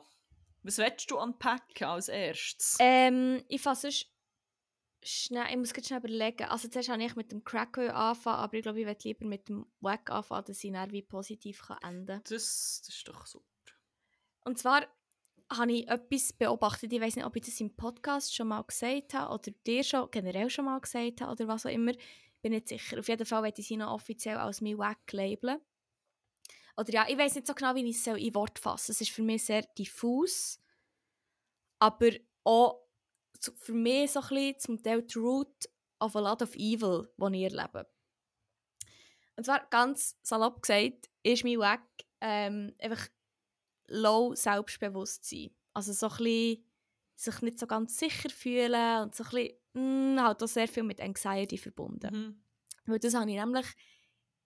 was willst du unpacken als erstes? Ähm, ich fasse schnell, ich muss schnell überlegen. Also zuerst habe ich mit dem Crack anfangen, aber ich glaube, ich werde lieber mit dem Wack anfangen, dass ich dann wie positiv kann enden kann. Das, das ist doch super. Und zwar habe ich etwas beobachtet, ich weiß nicht, ob ich das im Podcast schon mal gesagt habe oder dir schon generell schon mal gesagt habe oder was auch immer. Ich bin nicht sicher. Auf jeden Fall werde ich sie noch offiziell als mein Wack labeln. Oder ja, ich weiß nicht so genau, wie ich es in Wort fasse. Es ist für mich sehr diffus, aber auch für mich so ein bisschen zum Teil die Root of a lot of evil, die ich erlebe. Und zwar ganz salopp gesagt, ist mein Weg ähm, einfach low Selbstbewusstsein. Also so ein bisschen sich nicht so ganz sicher fühlen und so ein bisschen, mh, mm, halt auch sehr viel mit Anxiety verbunden. Mhm. Weil das habe ich nämlich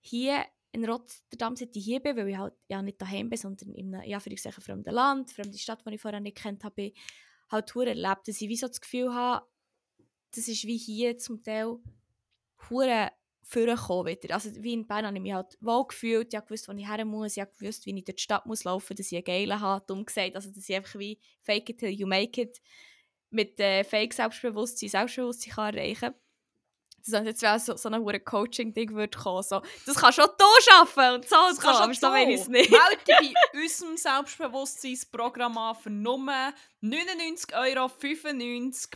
hier in Rotterdam, seit ich hier bin, weil ich halt ja nicht daheim bin, sondern in einem, ja, für fremden Land, fremde Stadt, die ich vorher nicht kennt habe, halt hure erlebt, dass ich wie so das Gefühl habe, das ist wie hier zum Teil hure vorgekommen wieder. Also wie in Bern habe ich mich halt wohl gefühlt, ich wusste, wo ich her muss, ich wusste, wie ich durch die Stadt muss laufen, dass ich einen Geilen habe, dumm gesagt, also dass ich einfach wie fake it till you make it mit äh, fake Selbstbewusstsein Selbstbewusstsein kann erreichen kann dass jetzt wäre so, so ein Coaching-Ding würde kommen, so, das kannst schon du schaffen und so und so, aber so es nicht. Melde bei unserem Selbstbewusstseinsprogramm an für nur 99,95 Euro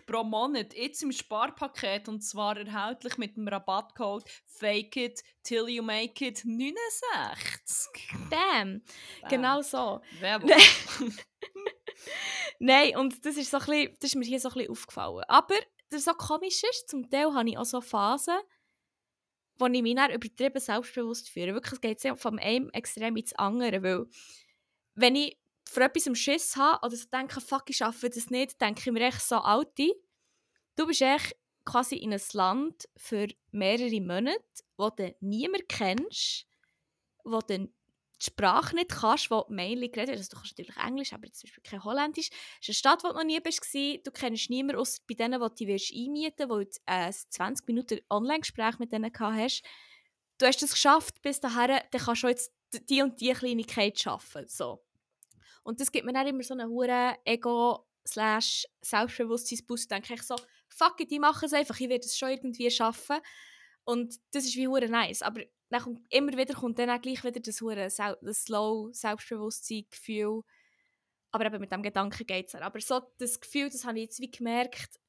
pro Monat, jetzt im Sparpaket und zwar erhältlich mit dem Rabattcode FAKE IT till you make it 69. Bam, Bam. genau so. Werbung. Nein, und das ist, so ein bisschen, das ist mir hier so ein bisschen aufgefallen. Aber das so komisch ist, zum Teil habe ich auch so Phasen, wo ich mich dann übertrieben selbstbewusst fühle. Wirklich, es geht von einem Extrem ins andere, weil wenn ich für etwas im Schiss habe oder so denke, fuck, ich schaffe das nicht, denke ich mir echt so, Alti, du bist echt quasi in ein Land für mehrere Monate, wo du niemand kennst, wo du die Sprache nicht kannst, die mainly geredet wird, also du kannst natürlich Englisch, aber zum Beispiel kein Holländisch. Es ist eine Stadt, wo du noch nie bist, du kennst niemanden, außer bei denen, die wirst einmieten wirst, wo du ein 20 Minuten Online-Gespräch mit denen gehabt hast. Du hast es geschafft bis dahin, dann kannst du jetzt die und die Kleinigkeit schaffen. So. Und das gibt mir dann immer so einen hohen Ego- slash Selbstbewusstseinsboost. denke ich so, fuck it, ich mache es einfach, ich werde es schon irgendwie schaffen. Und das ist wie hure nice. Aber dann kommt, immer wieder kommt dann auch gleich wieder das, hure, das slow Selbstbewusstsein, Gefühl. Aber eben mit dem Gedanken geht es Aber so das Gefühl, das habe ich jetzt wie gemerkt,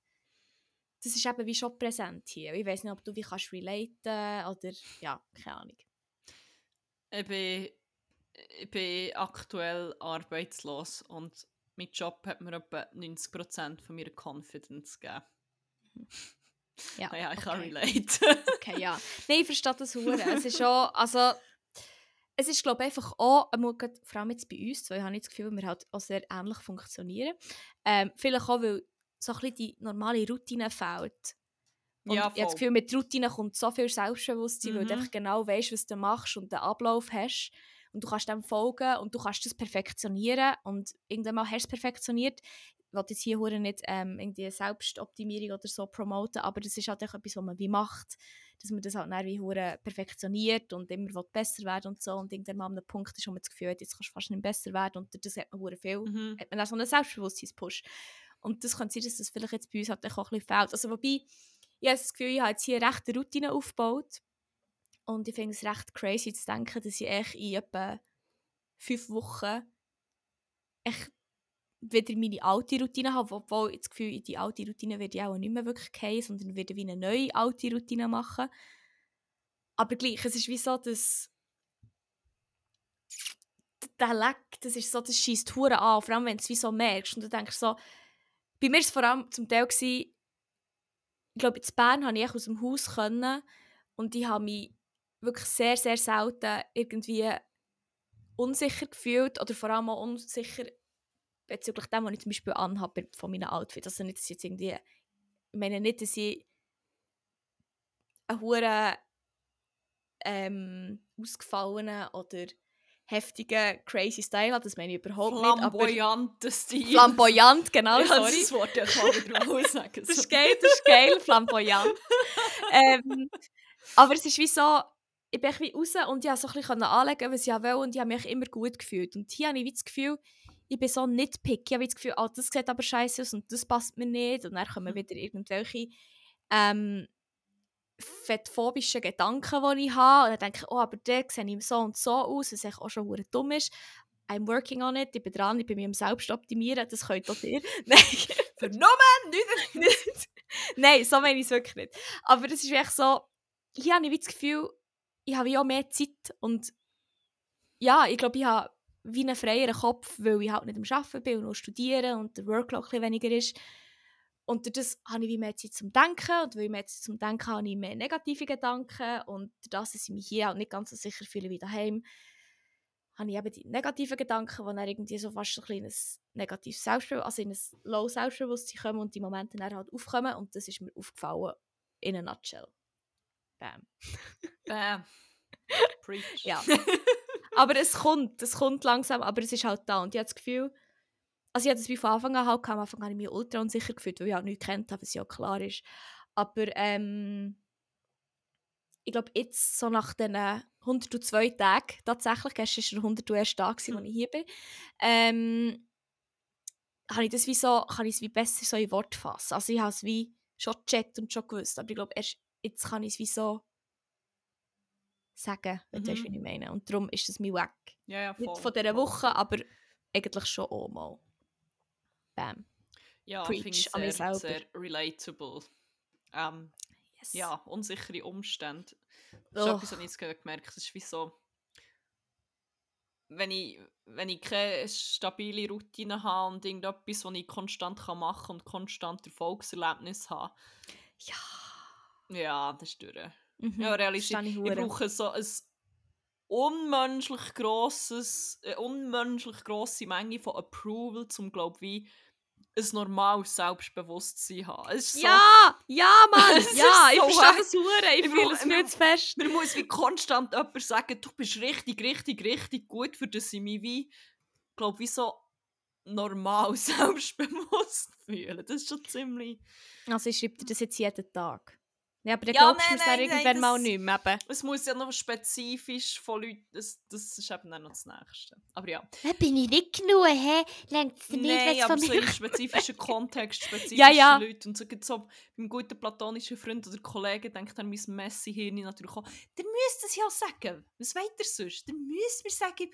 das ist eben wie schon präsent hier. Ich weiß nicht, ob du wie kannst relaten oder ja, keine Ahnung. Ich bin, ich bin aktuell arbeitslos und mein Job hat mir etwa 90% von meiner Confidence gegeben. Ja, naja, ich okay. kann relate. okay, ja. Nein, ich verstehe das hure. Es ist schon, also es ist glaube ich einfach auch, vor allem jetzt bei uns, weil ich habe nicht das Gefühl, wir halt auch sehr ähnlich funktionieren. Ähm, vielleicht auch, weil so ein bisschen die normale Routine fehlt. Und ja, ich habe das Gefühl, mit Routine kommt so viel Selbstbewusstsein, mhm. weil du mhm. einfach genau weißt, was du machst und den Ablauf hast. Und du kannst dem folgen und du kannst das perfektionieren. Und irgendwann mal hast du es perfektioniert will jetzt hier nicht ähm, irgendwie Selbstoptimierung oder so promoten, aber das ist halt auch etwas, was man wie macht, dass man das halt dann wie hure perfektioniert und immer will besser werden und so und irgendwann mal an einem Punkt ist, wo man das Gefühl hat, jetzt kannst du fast nicht besser werden und das hat man hure viel, mhm. hat man auch so einen Selbstbewusstseinspush. Und das kann sein, dass das vielleicht jetzt bei uns halt auch ein bisschen fehlt. Also wobei, ich habe das Gefühl, ich habe jetzt hier eine rechte Routine aufgebaut und ich finde es recht crazy zu denken, dass ich echt in etwa fünf Wochen echt wieder meine alte Routine habe, obwohl ich das Gefühl die alte Routine werde ich auch nicht mehr wirklich gehen, sondern werde wie eine neue alte Routine machen. Aber gleich, es ist wie so, dass der Leck, das ist so, das schießt Huren an, vor allem wenn du es wie so merkst und du denkst so, bei mir war es vor allem zum Teil, gewesen, ich glaube, in Bern konnte ich aus dem Haus können und ich habe mich wirklich sehr, sehr selten irgendwie unsicher gefühlt oder vor allem auch unsicher bezüglich dem, was ich zum Beispiel anhabe von meinen Outfits. Also nicht, dass ich jetzt irgendwie, ich meine nicht, dass ich einen hohen ähm, ausgefallenen oder heftigen crazy Style habe, das meine ich überhaupt nicht. Flamboyanten Stil. Flamboyant, genau, ja, sorry. das Wort ja kann wieder sagen. das ist geil, das ist geil, flamboyant. ähm, aber es ist wie so, ich bin wie raus und ich konnte so ein bisschen anlegen, was ich will und ich habe mich immer gut gefühlt. Und hier habe ich wie das Gefühl, ich bin so nicht picky. Ich habe das Gefühl, oh, das sieht aber scheiße aus und das passt mir nicht. Und dann kommen mhm. wieder irgendwelche ähm, fettphobischen Gedanken, die ich habe. Und dann denke ich, oh, aber der sehe ich so und so aus, was auch schon dumm ist. I'm working on it, ich bin dran, ich bin mir am Selbstoptimieren, das könnt auch ihr. Nein. Vernommen! Nicht, nicht. Nein, so meine ich es wirklich nicht. Aber es ist wirklich so, hier habe ich das Gefühl, ich habe auch mehr Zeit und ja, ich glaube, ich habe wie einen freieren Kopf, weil ich halt nicht am Arbeiten bin und noch studieren und der Workload ein weniger ist. Und durch das habe ich wie mehr Zeit zum Denken und weil ich mehr Zeit zum Denken habe, habe ich mehr negative Gedanken und durch das, dass ich mich hier auch nicht ganz so sicher fühle wie daheim, habe ich eben die negativen Gedanken, die dann irgendwie so fast so ein kleines negatives Selbstbewusstsein, also in ein low Selbstbewusstsein kommen und die Momente dann halt aufkommen und das ist mir aufgefallen in a nutshell. Bam. Bam. Preach. ja. aber es kommt, es kommt langsam, aber es ist halt da. Und ich habe das Gefühl, also ich hatte das wie von Anfang an halt, am Anfang habe ich mich ultra unsicher gefühlt, weil ich halt nichts kennt habe, was ja klar ist. Aber ähm, ich glaube jetzt, so nach den 102 Tagen, tatsächlich, gestern war der 101. Tag, mhm. als ich hier bin, ähm, habe ich das wie so, kann ich es wie besser so in Wort fassen. Also ich habe es wie schon gecheckt und schon gewusst, aber ich glaube, erst jetzt kann ich es wie so sagen, wenn mhm. du weißt, wie ich meine. Und darum ist es mir weg. Ja, ja, voll, Nicht von dieser Woche, aber eigentlich schon auch mal. Bam. Ja, Preach ich finde es sehr, sehr relatable. Ähm, yes. Ja, unsichere Umstände. Das ist oh. etwas, was ich jetzt gemerkt habe. Es ist wie so, wenn ich, wenn ich keine stabile Routine habe und irgendetwas, was ich konstant machen kann und konstant Erfolgserlebnis habe. Ja. Ja, das ist durch. Mhm. Ja, realistisch. Ich, ich brauche so ein unmenschlich grosses, eine unmenschlich grosse Menge von Approval, zum glaube wie ein normales Selbstbewusstsein haben. So, ja, ja, Mann, ja, ich so verstehe das Hure, ich, fühle es viel zu fest. Man muss wie konstant jemand sagen, du bist richtig, richtig, richtig gut, für das ich mich wie, glaube wie so normal selbstbewusst fühle. Das ist schon ziemlich... Also ich schreibe dir das jetzt jeden Tag? Ja, aber dann ja, glaubst du es dann irgendwann nein, mal nicht mehr. Eben. Es muss ja noch spezifisch von Leuten, das, das ist eben dann noch das Nächste. Aber ja. Da bin ich nicht genug, hä? Lenkt es nicht Nein, aber so in spezifischen Kontext, spezifische ja, ja. Leute. Und so, so beim guten platonischen Freund oder Kollegen denkt dann mein Messi-Hirn natürlich auch, der müsste es ja sagen. Was weiter ihr sonst? Der müsste mir sagen,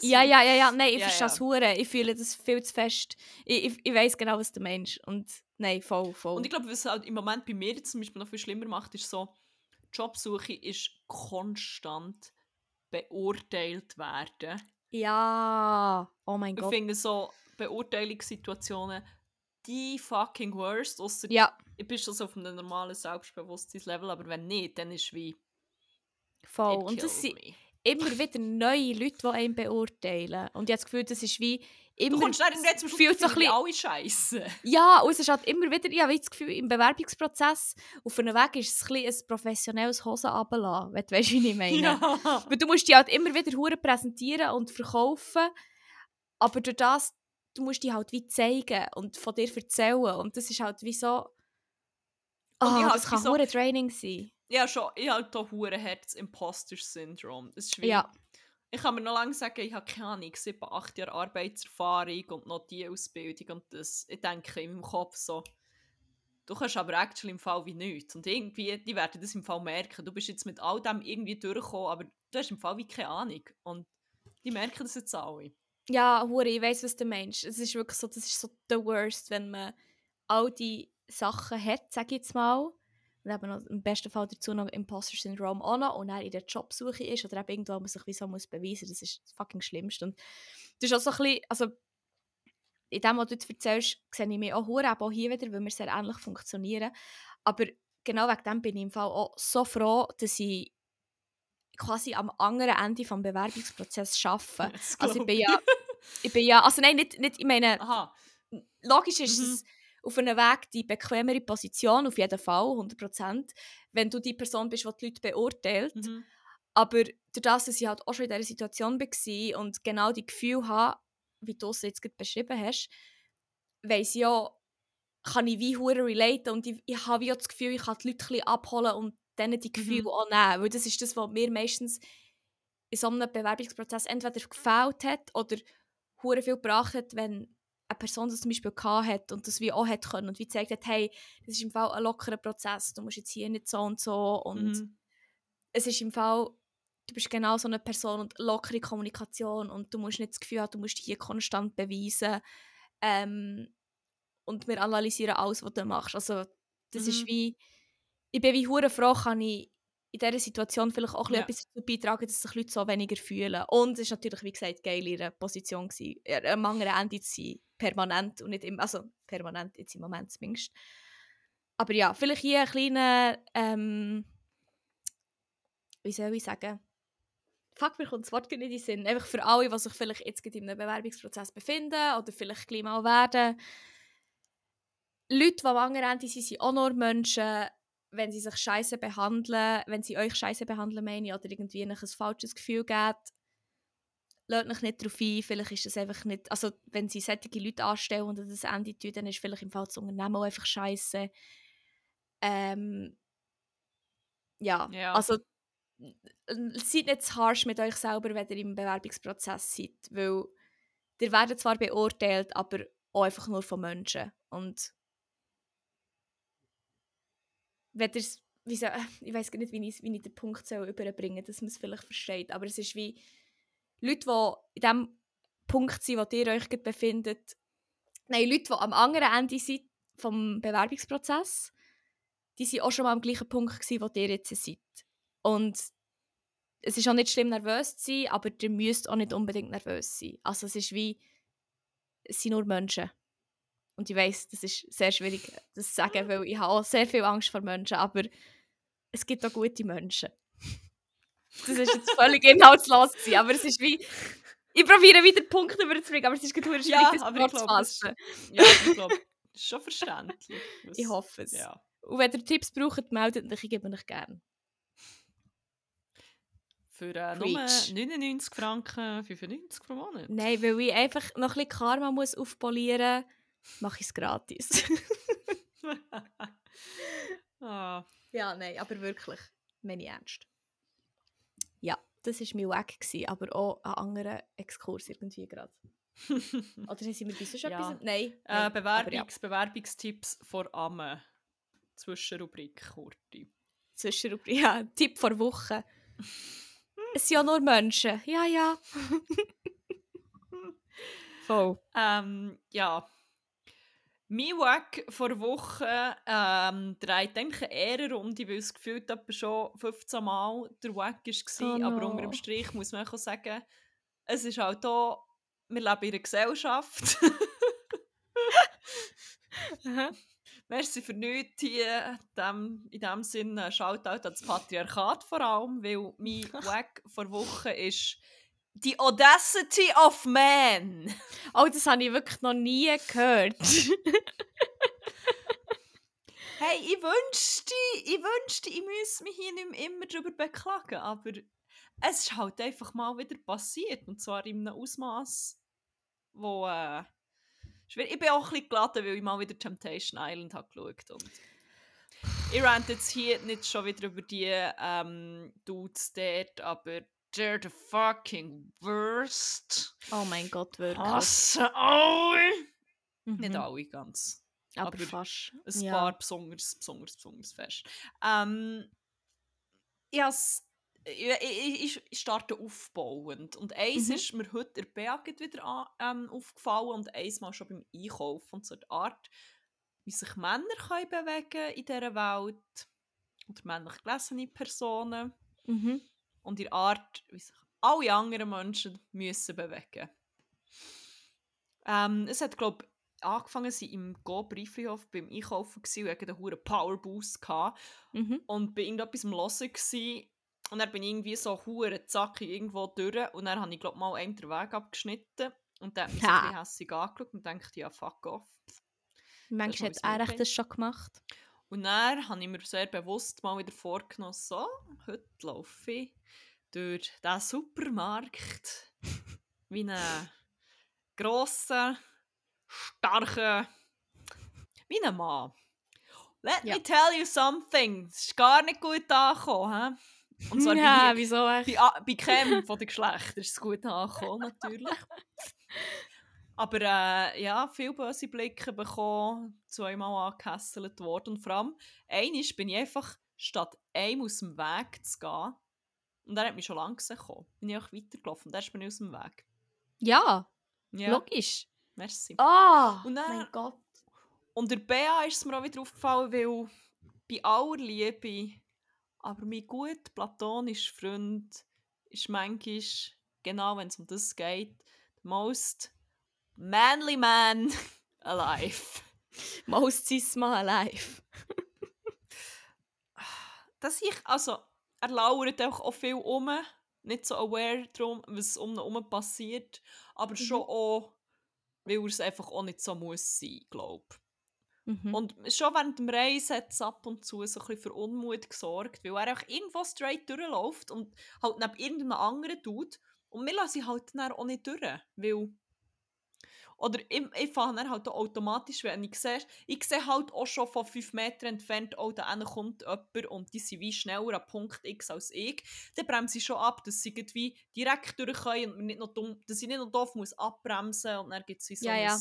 Ja, ja, ja, ja. Nein, ich ja, verstehe ja. das Ich fühle das viel zu fest. Ich, ich, ich weiß genau, was du meinst. Und Nein, voll, voll. Und ich glaube, was halt im Moment bei mir zum Beispiel noch viel schlimmer macht, ist so, Jobsuche ist konstant beurteilt werden. Ja, oh mein Gott. Ich finde so Beurteilungssituationen die fucking worst, ausser ja. ich bin schon so auf einem normalen Selbstbewusstseinslevel, aber wenn nicht, dann ist es wie voll. Und das sind immer wieder neue Leute, die einen beurteilen. Und ich habe das Gefühl, das ist wie immer... Du kommst dann jetzt zum Schluss, so bisschen, alle Scheiße. Ja, und es ist halt immer wieder, ich habe das Gefühl, im Bewerbungsprozess auf einem Weg ist es ein, ein professionelles Hosen runterlassen, wenn du weißt, wie ich meine. Ja. Weil du musst dich halt immer wieder hure präsentieren und verkaufen, aber durch das, du musst dich halt wie zeigen und von dir erzählen und das ist halt wie so... Oh, halt das kann so, Training sein. Ja, schon. Ich habe hier ein Herz Imposter-Syndrom. Ja ich kann mir noch lange sagen, ich habe keine Ahnung, sieben, acht Jahre Arbeitserfahrung und noch die Ausbildung und das, ich denke in meinem Kopf so, du kannst aber actually im Fall wie nichts und irgendwie, die werden das im Fall merken, du bist jetzt mit all dem irgendwie durchgekommen, aber du hast im Fall wie keine Ahnung und die merken das jetzt alle. Ja, hure, ich weiß was du meinst. Es ist wirklich so, das ist so the worst, wenn man all die Sachen hat, sag ich jetzt mal, und eben noch, im besten Fall dazu noch Imposter Syndrome auch noch und er in der Jobsuche ist oder eben irgendwo man sich wie so muss beweisen das ist das fucking Schlimmste. Und das ist auch so ein bisschen, also in dem, was du jetzt erzählst, sehe ich mich auch hure auch hier wieder, weil wir sehr ähnlich funktionieren. Aber genau wegen dem bin ich im Fall auch so froh, dass ich quasi am anderen Ende des Bewerbungsprozesses arbeite. Also ich bin ja, ich bin ja, also nein, nicht, nicht ich meine, Aha. logisch ist mhm. es auf einem Weg die bequemere Position, auf jeden Fall, 100%, wenn du die Person bist, die die Leute beurteilt. Mhm. Aber durch das, dass ich halt auch schon in dieser Situation war und genau die Gefühle habe, wie du es jetzt gerade beschrieben hast, weiss ich ja, kann ich wie hure relaten und ich, ich habe ja das Gefühl, ich kann die Leute ein abholen und denen die Gefühle mhm. auch nehmen, weil das ist das, was mir meistens in so einem Bewerbungsprozess entweder gefällt hat oder hure viel gebracht hat, wenn eine Person das zum Beispiel hat und das wie auch hat können und wie gesagt hat, hey, das ist im Fall ein lockerer Prozess, du musst jetzt hier nicht so und so und mhm. es ist im Fall, du bist genau so eine Person und lockere Kommunikation und du musst nicht das Gefühl haben, du musst hier konstant beweisen ähm, und wir analysieren alles, was du machst. Also das mhm. ist wie, ich bin wie hure froh, kann ich in dieser Situation vielleicht auch ja. etwas dazu beitragen, dass sich Leute so weniger fühlen. Und es war natürlich, wie gesagt, geil, in ihrer Position gewesen, am anderen Ende zu sein, permanent und nicht immer, also permanent jetzt im Moment zumindest. Aber ja, vielleicht hier ein kleiner, ähm, wie soll ich sagen, fuck, mir kommt das Wort nicht in den Sinn, einfach für alle, die sich vielleicht jetzt in einem Bewerbungsprozess befinden oder vielleicht gleich mal werden. Leute, die am anderen Ende sind, sind auch nur Menschen, wenn sie sich scheiße behandeln, wenn sie euch scheiße behandeln, meine ich, oder irgendwie ein falsches Gefühl geben, lasst euch nicht darauf ein, vielleicht ist das einfach nicht, also wenn sie solche Leute anstellen und das Ende tun, dann ist vielleicht im Fall das Unternehmen auch einfach scheiße. Ähm, ja, ja, also seid nicht zu harsh mit euch selber, wenn ihr im Bewerbungsprozess seid, weil ihr werdet zwar beurteilt, aber auch einfach nur von Menschen und ihr wie so, ich weiß gar nicht, wie ich, wie ich den Punkt soll überbringen soll, dass man es vielleicht versteht, aber es ist wie Leute, die in dem Punkt sind, wo ihr euch befindet, nein, Leute, die am anderen Ende sind vom Bewerbungsprozess, die sind auch schon mal am gleichen Punkt gewesen, wo ihr jetzt seid. Und es ist auch nicht schlimm, nervös zu sein, aber ihr müsst auch nicht unbedingt nervös sein. Also es ist wie, es sind nur Menschen. Und ich weiß, das ist sehr schwierig, das zu sagen, weil ich habe auch sehr viel Angst vor Menschen, aber es gibt auch gute Menschen. Das ist jetzt völlig inhaltslos gewesen, aber es ist wie... Ich probiere wieder Punkte überzubringen, aber es ist gerade schwierig, ja, das aber zu fassen. Ja, ich glaube, das ist schon verständlich. ich hoffe es. Ja. Und wenn ihr Tipps braucht, meldet euch, ich gebe euch gerne. Für äh, nur 99 Franken 95 pro Monat? Nein, weil ich einfach noch ein bisschen Karma muss aufpolieren muss mache ich es gratis. oh. Ja, nein, aber wirklich, meine ernst. Ja, das war mein Weg, gewesen, aber auch ein anderer Exkurs irgendwie gerade. Oder sind wir bis schon ja. etwas? Nein. Äh, Bewerbungs ja. Bewerbungstipps vor Amme. Zwischenrubrik, Kurti. Zwischenrubrik, ja. Tipp vor Woche. es sind ja nur Menschen. Ja, ja. Voll. Ähm, ja, mein Wack vor Woche ähm, dreht eigentlich eher um, weil es gefühlt etwa schon 15 Mal der Wack war. Oh no. Aber unter dem Strich muss man auch sagen, es ist halt hier, wir leben in einer Gesellschaft. Merci für nichts hier. Dem, in diesem Sinne Shoutout an das Patriarchat vor allem, weil mein Wack vor Woche ist die Audacity of Man. Oh, das habe ich wirklich noch nie gehört. hey, ich wünschte, ich wünschte, ich müsste mich hier nicht mehr immer darüber beklagen, aber es ist halt einfach mal wieder passiert. Und zwar in einem Ausmaß, wo. Äh, ich bin auch ein bisschen geladen, weil ich mal wieder Temptation Island habe geschaut und ich rant jetzt hier nicht schon wieder über die ähm, Dudes dort, aber they're the fucking worst. Oh mein Gott, wirklich. Hassen alle. Mhm. Nicht alle ganz. Aber, aber fast. Ein ja. paar besonders, besonders, besonders fest. Ähm, yes, ich, ich, ich starte aufbauend. Und eins mhm. ist mir heute der Beag wieder an, ähm, aufgefallen und eins mal schon beim Einkaufen. Und so die Art, wie sich Männer können bewegen in dieser Welt. Oder männlich gelesene Personen. Mhm und die Art, wie sich alle anderen Menschen müssen bewegen ähm, Es hat, glaube ich, angefangen, sie im Go Brieflihof beim Einkaufen gewesen, und einen hohen Powerboost gehabt. Mhm. Und bei irgendetwas am Hören gewesen, und dann bin ich irgendwie so hure zackig irgendwo durch und dann habe ich glaube mal einen den Weg abgeschnitten und dann hat mich ja. so ein bisschen hässlich angeschaut und dachte, ja fuck off. Manchmal hat er das schon gemacht. Und dann habe ich mir sehr bewusst mal wieder vorgenommen, so, heute laufe ich durch diesen Supermarkt wie einen grossen, starken, wie ein Mann. Let ja. me tell you something, es ist gar nicht gut angekommen. He? Und zwar ja, bei, wieso bei, bei keinem von den Geschlechtern ist es gut angekommen, natürlich. Aber äh, ja, viele böse Blicke bekommen, zweimal angehässelt worden. Und vor allem, einmal bin ich einfach, statt einem aus dem Weg zu gehen, und er hat mich schon lange gesehen, bin ich auch weitergelaufen. Und dann bin ich aus dem Weg. Ja, ja. logisch. Merci. Ah, oh, mein Gott. Und der Bea ist es mir auch wieder aufgefallen, weil bei aller Liebe, aber mein gut platonischer Freund ist manchmal, genau wenn es um das geht, der most manly man alive. most Sisma alive. Dass ich, also, er lauert auch, auch viel um, nicht so aware darum, was um ihn herum passiert, aber mhm. schon auch, weil er es einfach auch nicht so muss sein, glaube mhm. Und schon während dem Reisen hat es ab und zu so ein bisschen für Unmut gesorgt, weil er auch irgendwo straight durchläuft und halt neben irgendeinem anderen tut. Und wir lassen halt dann auch nicht durch, weil oder ich, ich fahre dann halt automatisch, wenn ich sehe, ich sehe halt auch schon von 5 Metern entfernt, oh, da kommt jemand und die sind wie schneller an Punkt X als ich. Dann bremse ich schon ab, dass sie irgendwie direkt durch können und nicht noch dumm, dass ich nicht noch doof muss abbremsen und dann gibt es so ja, ja.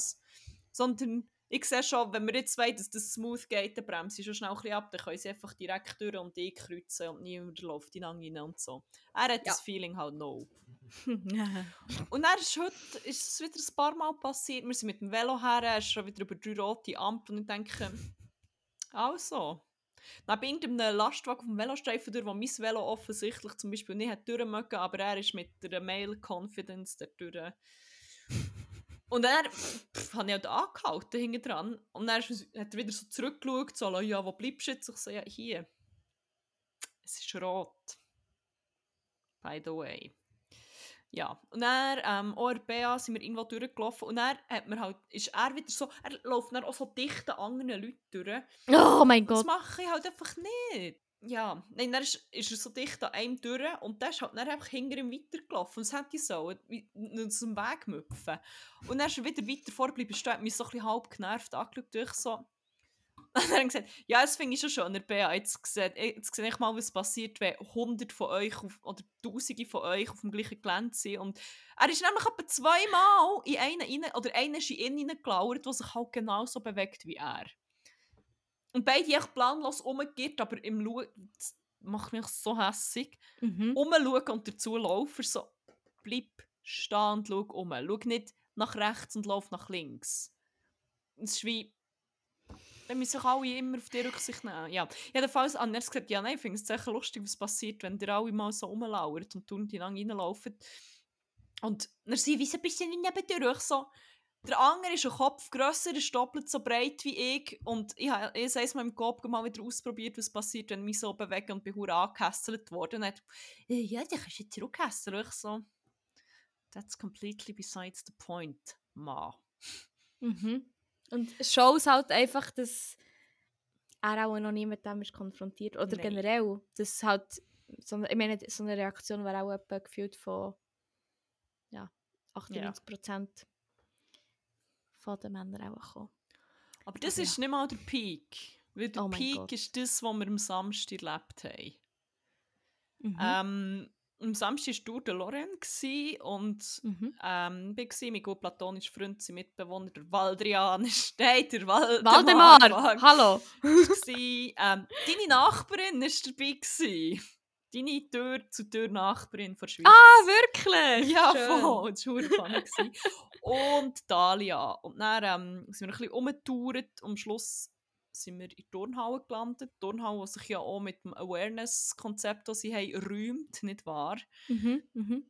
Sondern ich sehe schon, wenn wir jetzt wollen, dass das smooth geht, dann bremse ich schon schnell ein bisschen ab, dann können sie einfach direkt durch und ich kreuzen und niemand läuft in rein und so. Er hat ja. das Feeling halt no. und dann ist heute ist es wieder ein paar Mal passiert. Wir sind mit dem Velo her, er ist schon wieder über drei rote Ampeln und ich denke, also. Neben irgendeinem Lastwagen auf dem Velostreifen durch, wo mein Velo offensichtlich zum Beispiel nicht durchmögen, aber er ist mit der Mail Confidence da durch. Und dann habe ich halt angehalten hinten dran. Und dann hat er wieder so zurückgeschaut, so, ja, wo bleibst du jetzt? Ich so, ja, hier. Es ist rot. By the way. Ja, und dann, ähm, ORBA sind wir irgendwo durchgelaufen und dann hat man halt, ist er wieder so, er läuft dann auch so dicht an anderen Leuten durch. Oh mein Gott. Das mache ich halt einfach nicht. Ja, nein, dann ist, ist er so dicht an einem durch und der ist halt dann einfach hinter ihm weitergelaufen und es hätte so, aus dem Weg müpfen. Und dann ist er wieder weiter vorgeblieben, er hat mich so ein bisschen halb genervt angeschaut, durch so, Und dann gesagt, ja, das finde ich schon schön, Bea. Jetzt sehe, jetzt sehe ich mal, was passiert, wenn hundert von euch auf, oder tausende von euch auf dem gleichen Gelände sind. Und er ist nämlich etwa zweimal in einen rein, oder einer ist in ihn reingelauert, der sich halt genauso bewegt wie er. Und beide echt planlos umgeht, aber im Schauen, das macht mich so hässig. Mhm. Umschauen und dazu laufen, so, bleib stehen und schau um. Schau nicht nach rechts und lauf nach links. Es ist wie dann müssen sich alle immer auf die Rücksicht nehmen. Ja, jedenfalls hat er gesagt, ja nein, ich finde es sicher lustig, was passiert, wenn die alle mal so rumlauert und tun die lang reinlaufen. Und dann sind wir ein bisschen nebendurch so, der andere ist ein Kopf grösser, ist doppelt so breit wie ich. Und ich habe es einmal im Kopf mal wieder ausprobiert, was passiert, wenn ich mich so bewege und bin angehässelt worden. Und dann hat ja, dann kannst du zurückhässeln. Ich so, that's completely besides the point, ma. Mhm. Und es shows halt einfach, dass er auch noch nie mit dem ist konfrontiert. Oder Nein. generell, dass halt, so ich meine, so eine Reaktion wäre auch etwa gefühlt von ja, 98% ja. Von den Männern auch gekommen. Aber das Aber ist ja. nicht mal der Peak. Weil der oh Peak ist das, was wir am Samstag erlebt haben. Mhm. Ähm, am Samstag war der Loren und mhm. ähm, ich war mein gut platonischer Freund, sein Mitbewohner, der Waldrian, steht der Waldemar. Waldemar, hallo. ähm, deine Nachbarin war dabei. Gewesen. Deine Tür zu Tür Nachbarin von der Schweiz. Ah, wirklich? Ja, Schön. voll. Das war Und Dalia. Und dann ähm, sind wir ein bisschen umgetourt. Am Schluss sind wir in die Turnhalle gelandet. Die Turnhalle, die sich ja auch mit dem Awareness-Konzept, das sie haben, räumt, nicht wahr? Mhm, mhm.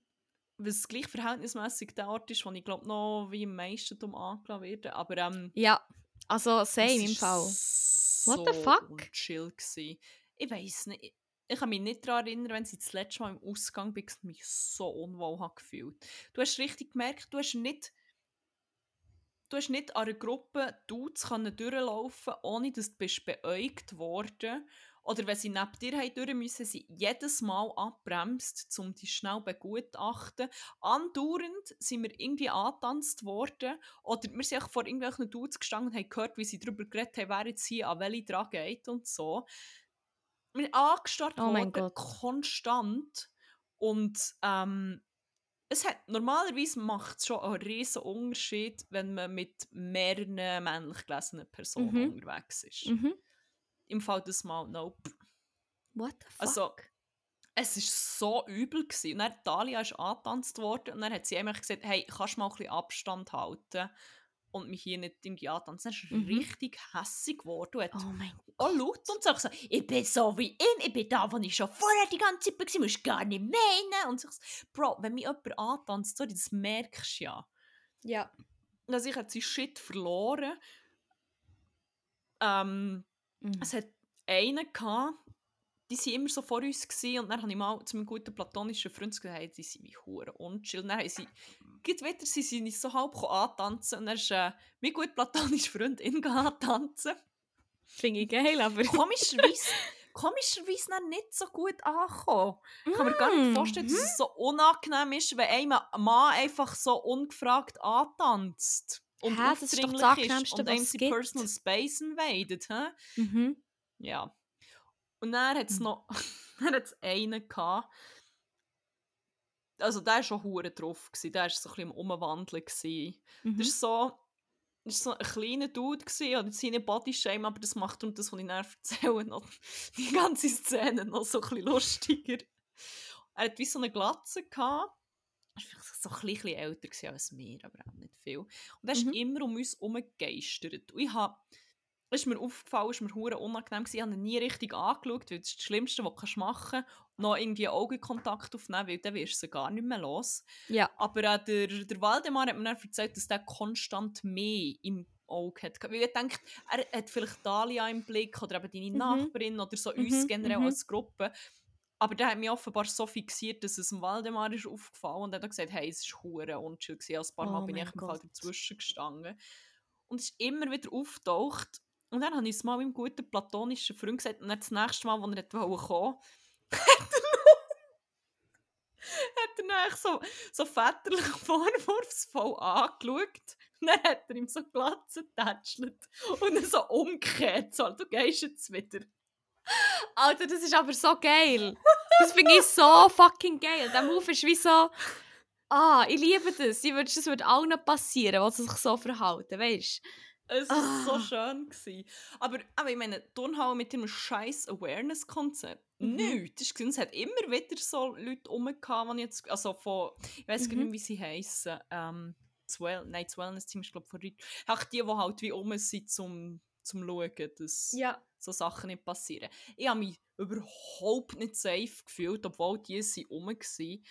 Was gleich verhältnismäßig der Ort ist, wo ich glaube noch wie im meisten angelassen werde. Aber ähm, ja, also same im Fall. What the fuck? chill gewesen. Ich weiß nicht. Ich kann mich nicht daran erinnern, wenn ich das letzte Mal im Ausgang bin, mich so unwohl habe gefühlt. Du hast richtig gemerkt, du hast nicht du hast nicht an einer Gruppe Dudes durchlaufen ohne dass du bist beäugt worden oder wenn sie neben dir haben durch müssen, sie jedes Mal abbremst, um dich schnell begutachten. Andauernd sind wir irgendwie angetanzt worden oder wir sind vor irgendwelchen Dudes gestanden und haben gehört, wie sie darüber geredet haben, wer jetzt hier an welche dran geht und so. Wir sind angestarrt oh worden, konstant. Und ähm, es hat, normalerweise macht es schon einen riesen Unterschied, wenn man mit mehreren männlich gelesenen Personen mhm. unterwegs ist. Mhm. Im Fall des Mal, nope. What the also, fuck? Also, es war so übel. Gewesen. Und dann Dalia ist angetanzt worden und dann hat sie einfach gesagt, hey, kannst du mal ein bisschen Abstand halten und mich hier nicht irgendwie antanzen. Dann ist mhm. richtig hässig geworden. Und oh mein Gott. Oh, laut und sagt so, ich bin so wie ihn, ich bin da, wo ich schon vorher die ganze Zeit war, musst gar nicht meinen. Und so, Bro, wenn mich jemand antanzt, sorry, das merkst du ja. Ja. Also ich habe sie Shit verloren. Ähm, mhm. Es hat einen gehabt, die waren immer so vor uns gewesen, und dann habe ich mal zu meinem guten platonischen Freund gesagt, die sind wie hure unchill. Und dann haben sie, geht weiter, sie sind nicht so halb antanzen und dann ist äh, mein gut platonischer Freund ihn antanzen. Finde ich geil, aber... Komischerweise, komischerweise dann nicht so gut angekommen. Ich kann mir gar nicht vorstellen, dass es so unangenehm ist, wenn ein Mann einfach so ungefragt antanzt. Und Hä, das ist doch das ist und einem Personal Space invadet. Hä? Mhm. Ja. Und dann hat es mhm. noch dann hat's einen gehabt. Also der war schon hure drauf. Gewesen. Der war so ein bisschen im Umwandeln. Mhm. Das war so, das so ein kleiner Dude gewesen, oder seine Bodyshame, aber das macht darum das, was ich dann erzähle, noch die ganze Szene noch so ein bisschen lustiger. Er hat wie so eine Glatze gehabt. Er war vielleicht so ein bisschen älter als wir, aber auch nicht viel. Und er ist mhm. immer um uns herumgegeistert. Und ich habe ist mir aufgefallen, ist mir hure unangenehm gewesen. Ich habe ihn nie richtig angeschaut, weil das ist das Schlimmste, was du machen kannst. Noch irgendwie Augenkontakt aufnehmen, weil dann wirst du gar nicht mehr los. Ja. Aber äh, der, der Waldemar hat mir dann erzählt, dass der konstant mehr im Auge hat. Weil ich denke, er hat vielleicht Dalia im Blick oder eben deine mhm. Nachbarin oder so mhm. uns generell mhm. als Gruppe. Aber der hat mich offenbar so fixiert, dass es dem Waldemar ist aufgefallen und er hat gesagt, hey, es war hure gewesen. Ein paar Mal oh bin ich im Fall dazwischen gestanden. Und es ist immer wieder auftaucht und dann habe ich es mal meinem guten platonischen Freund gesagt und das nächste Mal, als er kommen wollte, hat er dann so, so väterlich vorwurfsvoll angeschaut. Und dann hat er ihm so Glatze getätschelt und dann so umgekehrt. So, du gehst jetzt wieder. Alter, das ist aber so geil. Das finde ich so fucking geil. Der Move ist wie so... Ah, ich liebe das. Ich würde, das würde allen passieren, was sich so verhalten, weißt du? Es war ah. so schön. Gewesen. Aber, aber ich meine, Turnhalle mit dem scheiß Awareness-Konzept. Mhm. Nichts. Es hat immer wieder so Leute rumgehauen, die jetzt, also von, ich weiß mhm. nicht, wie sie heißen. Ähm, das well Nein, das Wellness-Team ist, glaube ich, von Leuten. Auch die, die halt wie um sind, zum, zum schauen, dass ja. so Sachen nicht passieren. Ich habe mich überhaupt nicht safe gefühlt, obwohl die sind rum waren.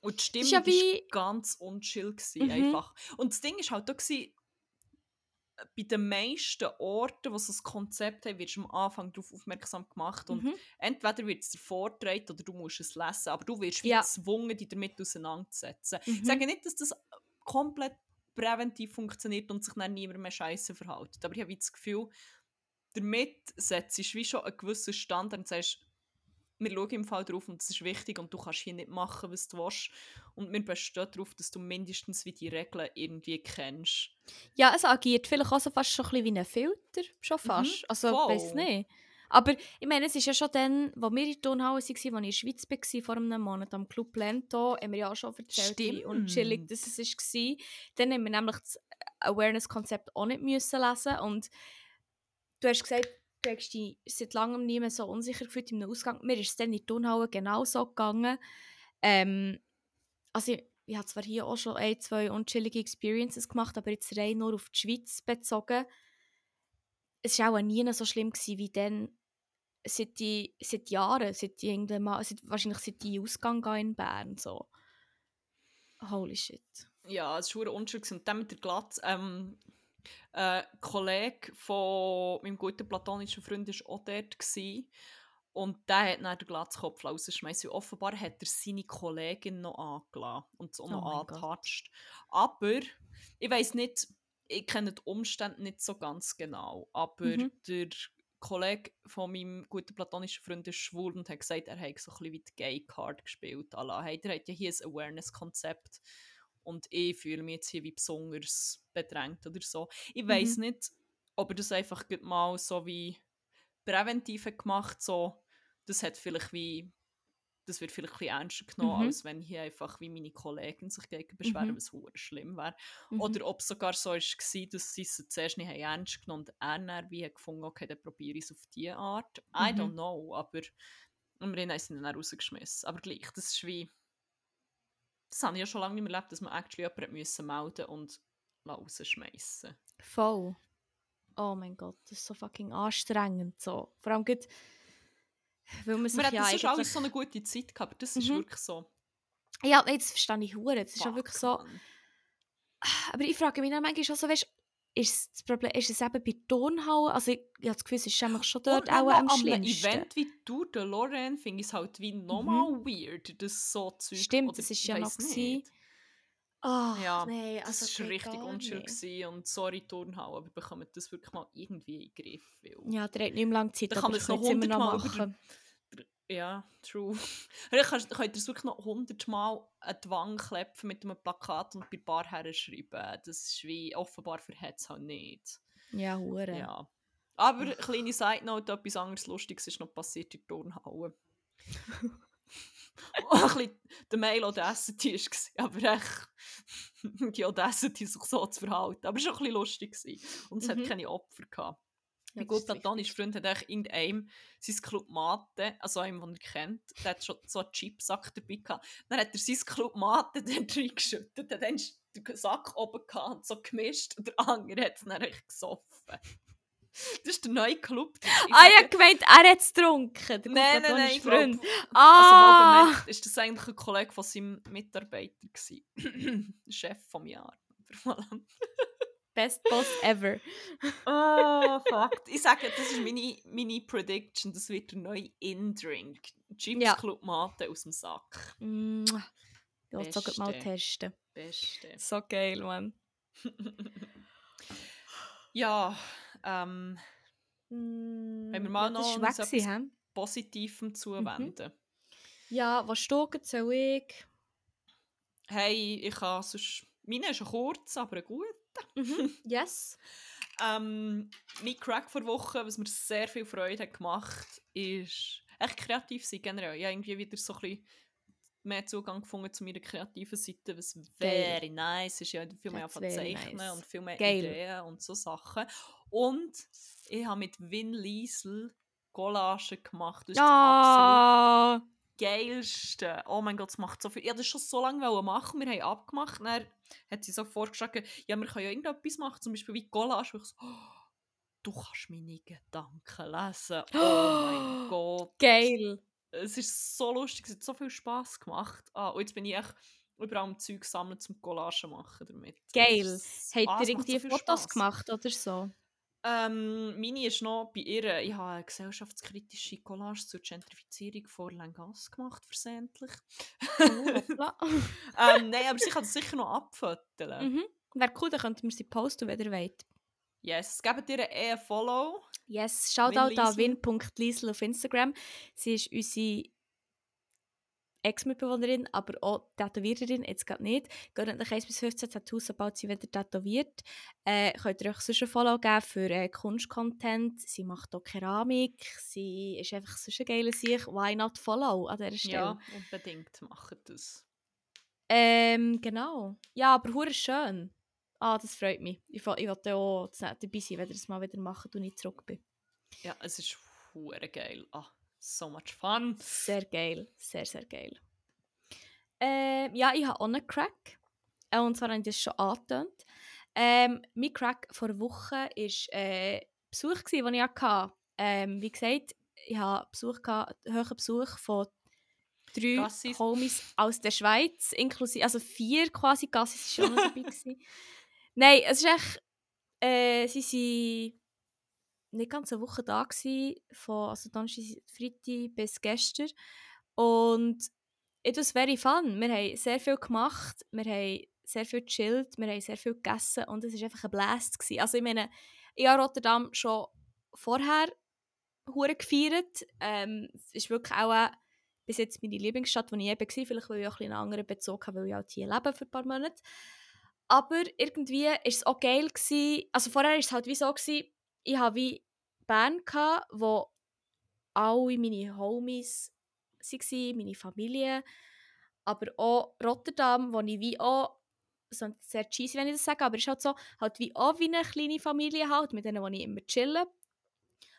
Und die Stimme war ja ganz unchill. Mhm. Einfach. Und das Ding war halt auch, gewesen, bei den meisten Orten, wo so ein Konzept haben, wirst du am Anfang darauf aufmerksam gemacht und mhm. entweder wird es dir vorgetragen oder du musst es lesen, aber du wirst ja. gezwungen, dich damit auseinanderzusetzen. Mhm. Ich sage nicht, dass das komplett präventiv funktioniert und sich dann niemand mehr scheiße verhält, aber ich habe das Gefühl, damit setzt du wie schon einen gewissen Standard und sagst, wir schauen im Fall drauf und das ist wichtig und du kannst hier nicht machen, was du willst. Und wir bestehen darauf, dass du mindestens wie die Regeln irgendwie kennst. Ja, es agiert vielleicht auch so fast schon ein bisschen wie ein Filter, schon mhm, fast. Mhm, also, ich weiß nicht. Aber ich meine, es ist ja schon dann, wo wir in der Turnhalle waren, als ich in der Schweiz war, vor einem Monat am Club Lento, haben wir ja auch schon erzählt, Stimmt. und chillig dass es war. Dann haben wir nämlich das Awareness-Konzept auch nicht müssen lesen und du hast gesagt, du hast dich seit langem nicht mehr so unsicher gefühlt im Ausgang. Mir ist es dann in die Turnhalle genau so gegangen. Ähm, also ich, ich habe zwar hier auch schon ein, zwei unchillige Experiences gemacht, aber jetzt rein nur auf die Schweiz bezogen. Es war auch nie so schlimm gewesen, wie dann seit, die, seit Jahren, seit die mal, seit, wahrscheinlich seit die Ausgang in Bern. So. Holy shit. Ja, es war unschön. Und dann mit der Glatze, ähm, ein Kollege von meinem guten platonischen Freund war auch dort. Gewesen. Und der hat dann den Glatzkopf rausgeschmissen. Offenbar hat er seine Kollegin noch angelassen und so oh noch angetatscht. Aber ich weiß nicht, ich kenne die Umstände nicht so ganz genau. Aber mhm. der Kollege von meinem guten platonischen Freund ist schwul und hat gesagt, er hat so ein bisschen wie die Gay Card gespielt. Hey, der hat ja hier ein Awareness-Konzept und ich fühle mich jetzt hier wie besonders bedrängt oder so. Ich weiß mhm. nicht, ob er das einfach mal so wie präventiv gemacht so das hat vielleicht wie das wird vielleicht ein ernster genommen, mhm. als wenn hier einfach wie meine Kollegen sich gegen beschweren, mhm. was hure schlimm wäre. Mhm. Oder ob es sogar so war, dass sie es zuerst nicht ernst genommen und er dann wie gefunden okay, dann probiere ich es auf diese Art. I don't mhm. know, aber immerhin haben sie ihn dann rausgeschmissen. Aber gleich, das ist wie... Das habe ich ja schon lange nicht mehr erlebt, dass man actually jemanden müssen melden und rausschmeißen Voll. Oh mein Gott, das ist so fucking anstrengend. So. Vor allem geht weil man sich man ja hat, das ist alles so eine gute Zeit gehabt, aber das ist mhm. wirklich so. Ja, jetzt verstehe ich hure. Das ist ja wirklich so. Aber ich frage mich dann manchmal auch so, weißt, ist das Problem, ist es eben bei Tonhauen? Also ich, ich habe das Gefühl, es ist einfach schon dort auch am schlimmsten. An Event wie du, der Lorraine, finde ich es halt wie nochmal mhm. weird, das so Zeug. Stimmt, das ist ja noch nicht. Oh, ja, nee, also das war richtig unschön und sorry Turnhau, aber bekommen das wirklich mal irgendwie in den Griff. Ja, der hat nicht mehr lange Zeit, da kann man es noch hundertmal machen. Ja, true. Dann könnt ihr es wirklich noch hundertmal an die Wand klepfen mit einem Plakat und bei Bar herschreiben. Das ist wie, offenbar verhält es halt nicht. Ja, hure. Ja. Aber kleine Side Note, etwas anderes Lustiges ist noch passiert in Turnhauen. ein bisschen der Mail Audacity war, aber echt die Audacity sich so zu verhalten. Aber es war auch ein bisschen lustig. Und es mhm. hat keine Opfer gehabt. Ja, mein gut platonischer Freund hat eigentlich irgendeinem sein Club Mate, also einem, den er kennt, der hat schon so einen Chipsack dabei gehabt. Dann hat er sein Club Mate dann reingeschüttet, dann ist der Sack oben gehabt und so gemischt und der andere hat es dann gesoffen. Das ist der neue Club. ah, ja, gemeint, er hat es getrunken. Nein, nein, nein. Freund. Ah. Also, ist das eigentlich ein Kollege von seinem Mitarbeiter Chef vom Jahr. Best Boss ever. oh, fuck. Ich sage, das ist meine, meine Prediction. Das wird der neue In-Drink. Chips ja. Club Mate aus dem Sack. Mm. Ich will es mal testen. Beste. So geil, Mann. ja, ähm, mm, haben wir mal noch etwas gewesen, Positivem zuwenden? Mhm. Ja, was steht, soll ich? Hey, ich habe sonst... Meine ist kurz, aber ein guter. Mhm. Yes. ähm, mein Crack vor Woche, was mir sehr viel Freude hat gemacht, ist echt kreativ sein generell. Ja, irgendwie wieder so ein bisschen mehr Zugang gefunden zu meiner kreativen Seite, was very nice ist. Ja, viel mehr zeichnen nice. und viel mehr Geil. Ideen und so Sachen. Und ich habe mit Vin Liesel Collagen gemacht. Das ist oh. absolut geilste. Oh mein Gott, es macht so viel. Ich wollte das schon so lange machen. Wir haben abgemacht. Dann hat sie so vorgeschlagen, ja, wir können ja irgendetwas machen, zum Beispiel wie Collage. ich so, oh, du kannst meine Gedanken lesen. Oh mein Gott. Geil. Es ist so lustig, es hat so viel Spass gemacht. Ah, und jetzt bin ich echt überall Zeug sammeln zum Collage machen damit. Geil. Habt ah, ihr irgendwie so Fotos Spaß. gemacht oder so? Ähm, meine ist noch bei ihr, ich habe eine gesellschaftskritische Collage zur Gentrifizierung vor Langas gemacht, versehentlich. Oh, ähm, nein, aber sie kann das sicher noch abfoteln. Mhm. Wäre cool, dann könnten wir sie posten, wenn ihr wollt. Yes, gebt ihr ein Follow. Yes, Shoutout an win.liesel auf Instagram. Sie ist unsere Ex-Mitbewohnerin, aber auch Tätowiererin, jetzt gerade nicht. Geht nach 1 bis 15 Tattoos, sobald sie wieder tätowiert. Äh, könnt ihr euch sonst ein Follow geben für äh, Kunstcontent. Sie macht auch Keramik. Sie ist einfach so eine geile Sicht. Why not follow an dieser Stelle? Ja, unbedingt machen das. Ähm, genau. Ja, aber hure schön. Ah, das freut mich. Ich, ich wollte auch dabei sein, wenn ihr das mal wieder macht und ich zurück bin. Ja, es ist hure geil. Ah, so much fun. Sehr geil. Sehr, sehr geil. Ähm, ja, ich habe auch einen Crack. Äh, und zwar habe ich das schon angetönt. Ähm, mein Crack vor einer Woche war äh, Besuch, den ich hatte. Ähm, wie gesagt, ich hatte Besuch, hohen Besuch von drei Gassis. Homies aus der Schweiz, inklusive, also vier quasi Gassis waren schon dabei. Gewesen. Nein, es ist echt, äh, sie waren nicht ganz eine Woche da gewesen, von also Donnerstag, bis gestern und it was very fun. Wir haben sehr viel gemacht, wir haben sehr viel gechillt, wir haben sehr viel gegessen und es war einfach ein Blast. Gewesen. Also ich meine, ich habe Rotterdam schon vorher hure gefeiert. Ähm, es ist wirklich auch äh, bis jetzt meine Lieblingsstadt, wo ich eben war, vielleicht weil ich auch ein einen anderen Bezug habe, weil ich auch hier lebe für ein paar Monate. Aber irgendwie war es auch geil. Gewesen. Also vorher war es halt wie so, gewesen, ich hatte wie Band, wo alle meine Homies waren, meine Familie, aber auch Rotterdam, wo ich wie auch, so sehr cheesy, wenn ich das sage, aber es ist halt so, halt wie auch wie eine kleine Familie halt, mit denen wo ich immer chille.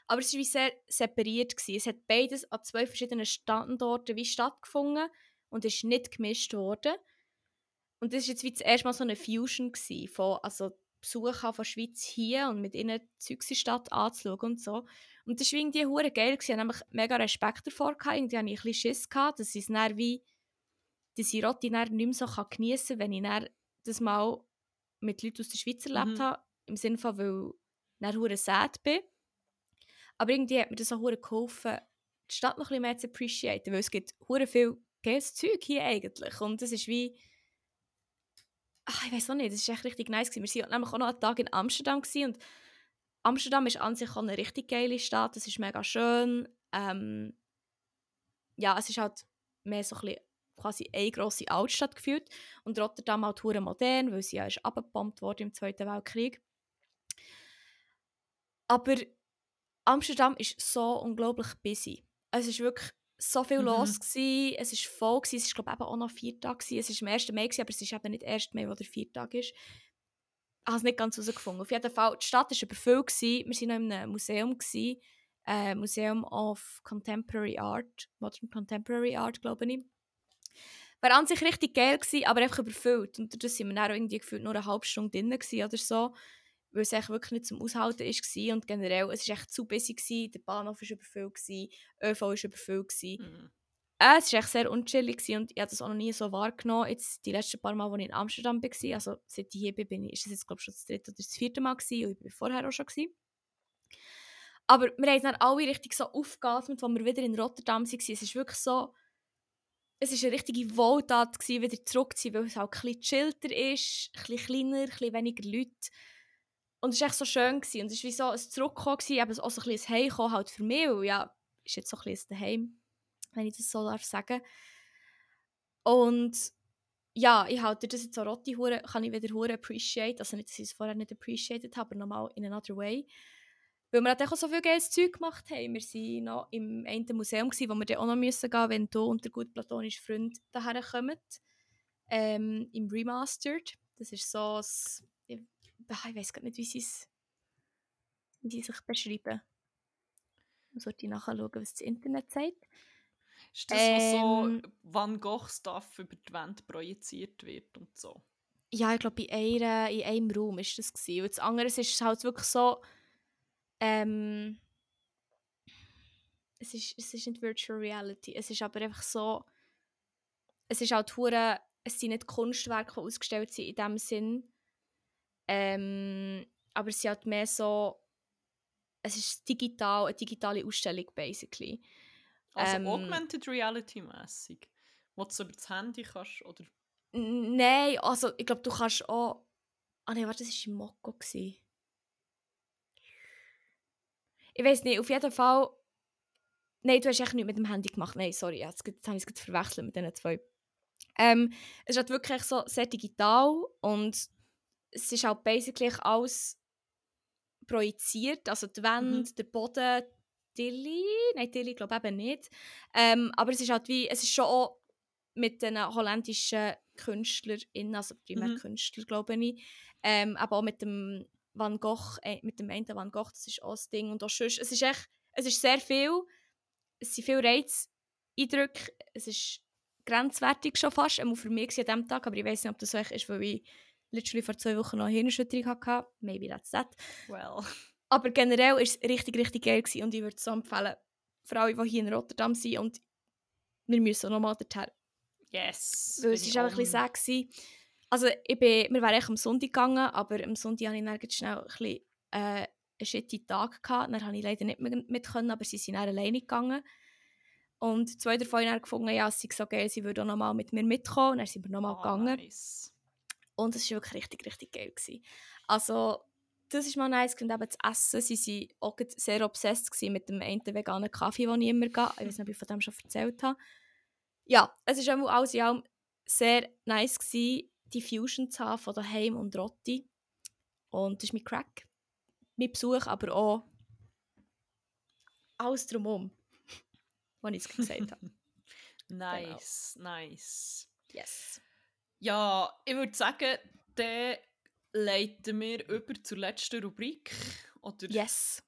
Aber es war wie sehr separiert. Gewesen. Es hat beides an zwei verschiedenen Standorten wie stattgefunden und ist nicht gemischt worden. Und das war jetzt wie das erste Mal so eine Fusion gewesen, von also Besuchern von der Schweiz hier und mit ihnen die Zügsi-Stadt anzuschauen und so. Und das war irgendwie hure geil. Ich hatte nämlich mega Respekt davor. Gehabt. Irgendwie hatte ich ein bisschen Schiss, gehabt, dass ich es dann wie die Sirotti nicht mehr so geniessen kann, wenn ich dann das mal mit Leuten aus der Schweiz erlebt mhm. habe. Im Sinne von, weil ich dann hure sad bin. Aber irgendwie hat mir das auch hure geholfen, die Stadt noch ein bisschen mehr zu appreciaten, weil es gibt hure viel geiles Zeug hier eigentlich. Und das ist wie ach, ich weiß auch nicht, das war echt richtig nice. Gewesen. Wir waren nämlich auch noch einen Tag in Amsterdam gewesen und Amsterdam ist an sich auch eine richtig geile Stadt, es ist mega schön. Ähm, ja, es ist halt mehr so ein quasi eine grosse Altstadt gefühlt und Rotterdam halt hure modern, weil sie ja ist abgebombt wurde im Zweiten Weltkrieg. Aber Amsterdam ist so unglaublich busy. Es ist wirklich so viel mhm. los gewesen. Es war voll gewesen. Es war glaube ich auch noch vier Tage gewesen. Es war am 1. Mai gewesen, aber es ist eben nicht der 1. Mai, wo der vier Tage ist. Ich habe es nicht ganz herausgefunden. Auf jeden Fall, die Stadt war überfüllt. Gewesen. Wir waren noch in einem Museum. Gewesen. Äh, Museum of Contemporary Art. Modern Contemporary Art, glaube ich. War an sich richtig geil gewesen, aber einfach überfüllt. Und da waren wir dann auch irgendwie gefühlt nur eine halbe Stunde drin oder so weil es wirklich nicht zum Aushalten war. Und generell, es war echt zu busy, gewesen. der Bahnhof war überfüllt, gewesen, ÖV war überfüllt. Mhm. Äh, es war echt sehr unchillig gewesen und ich habe das auch noch nie so wahrgenommen. Jetzt, die letzten paar Mal, als ich in Amsterdam war, also seit ich hier bin, ist das jetzt glaube ich schon das dritte oder das vierte Mal gewesen, und ich war vorher auch schon. Gewesen. Aber wir haben dann alle richtig so aufgeatmet, als wir wieder in Rotterdam waren. Es ist wirklich so, es war eine richtige Wohltat, gewesen, wieder zurückzuziehen, weil es halt ein bisschen chillter ist, ein bisschen kleiner, ein bisschen weniger Leute. Und es war echt so schön. Gewesen. Und es war wie so ein Zurückkommen, gewesen, auch so ein bisschen ein Heimkommen halt für mich, weil ja, ist jetzt so ein bisschen daheim, wenn ich das so darf sagen. Und ja, ich halte das jetzt so rote Hure, kann ich wieder Hure appreciate, also nicht, dass ich es vorher nicht appreciated habe, aber nochmal in another way. Weil wir auch so viel geiles Zeug gemacht haben. Wir waren noch im einen Museum, gewesen, wo wir dann auch noch müssen gehen wenn du und gut platonische Freund daher kommen. Ähm, Im Remastered. Das ist so ein ich weiß gar nicht, wie sie es wie sich beschreiben. Man sollte nachschauen, was das Internet sagt. Ist das, ähm, so Van Gogh-Stuff über die Wand projiziert wird und so? Ja, ich glaube, in, einer, in einem Raum ist das. Gewesen. Und das andere ist halt wirklich so... Ähm, es, ist, es ist nicht Virtual Reality, es ist aber einfach so... Es ist halt hure, es sind nicht Kunstwerke, die ausgestellt sind in dem Sinn, ähm, aber es ist halt mehr so, es ist digital, eine digitale Ausstellung basically. Also ähm, Augmented Reality mäßig, wo du über das Handy kannst, oder? Nein, also ich glaube, du kannst auch... Ah nein, warte, das war im Mokko. Ich weiß nicht, auf jeden Fall... Nein, du hast echt nichts mit dem Handy gemacht. Nein, sorry, jetzt, jetzt habe ich es verwechselt mit diesen zwei. Ähm, es ist halt wirklich so sehr digital und es ist halt basically alles projiziert, also die Wände, mhm. der Boden, Tilly, nein, Tilly glaube ich eben nicht, ähm, aber es ist halt wie, es ist schon auch mit den holländischen KünstlerInnen, also primär mhm. Künstler, glaube ich, ähm, aber auch mit dem Van Gogh, äh, mit dem einen Van Gogh, das ist auch das Ding. Und auch sonst, es ist echt, es ist sehr viel, es sind viele Reizeindrücke, es ist grenzwertig schon fast, auch für mich an diesem Tag, aber ich weiß nicht, ob das so ist, weil ich literally vor zwei Wochen noch eine Hirnerschütterung hatte. Maybe that's that. Well. Aber generell war es richtig, richtig geil gewesen und ich würde es so empfehlen, für alle, die hier in Rotterdam sind und wir müssen nochmal dorthin. Yes. Weil es war auch ein bisschen sexy. Also ich bin, wir wären eigentlich am Sonntag gegangen, aber am Sonntag hatte ich dann schnell ein bisschen, äh, einen shitty Tag. Gehabt. Dann konnte ich leider nicht mehr mit, können, aber sie sind dann alleine gegangen. Und zwei davon haben gefunden, ja, es sei so geil, sie würden auch nochmal mit mir mitkommen. Und dann sind wir nochmal oh, gegangen. Nice. Und es war wirklich richtig, richtig geil. Gewesen. Also, das ist mal nice. Und eben das Essen, sie waren auch sehr obsessed mit dem einen veganen Kaffee, den ich immer gehe. Ich weiß nicht, ob ich von dem schon erzählt habe. Ja, es war alles in allem sehr nice, gewesen, die Fusion zu haben von daheim und Rotti. Und das ist mein Crack. Mein Besuch, aber auch alles drumherum, was ich gesagt habe. Nice, genau. nice. Yes. Ja, ich würde sagen, dann leiten wir über zur letzten Rubrik. Oder yes.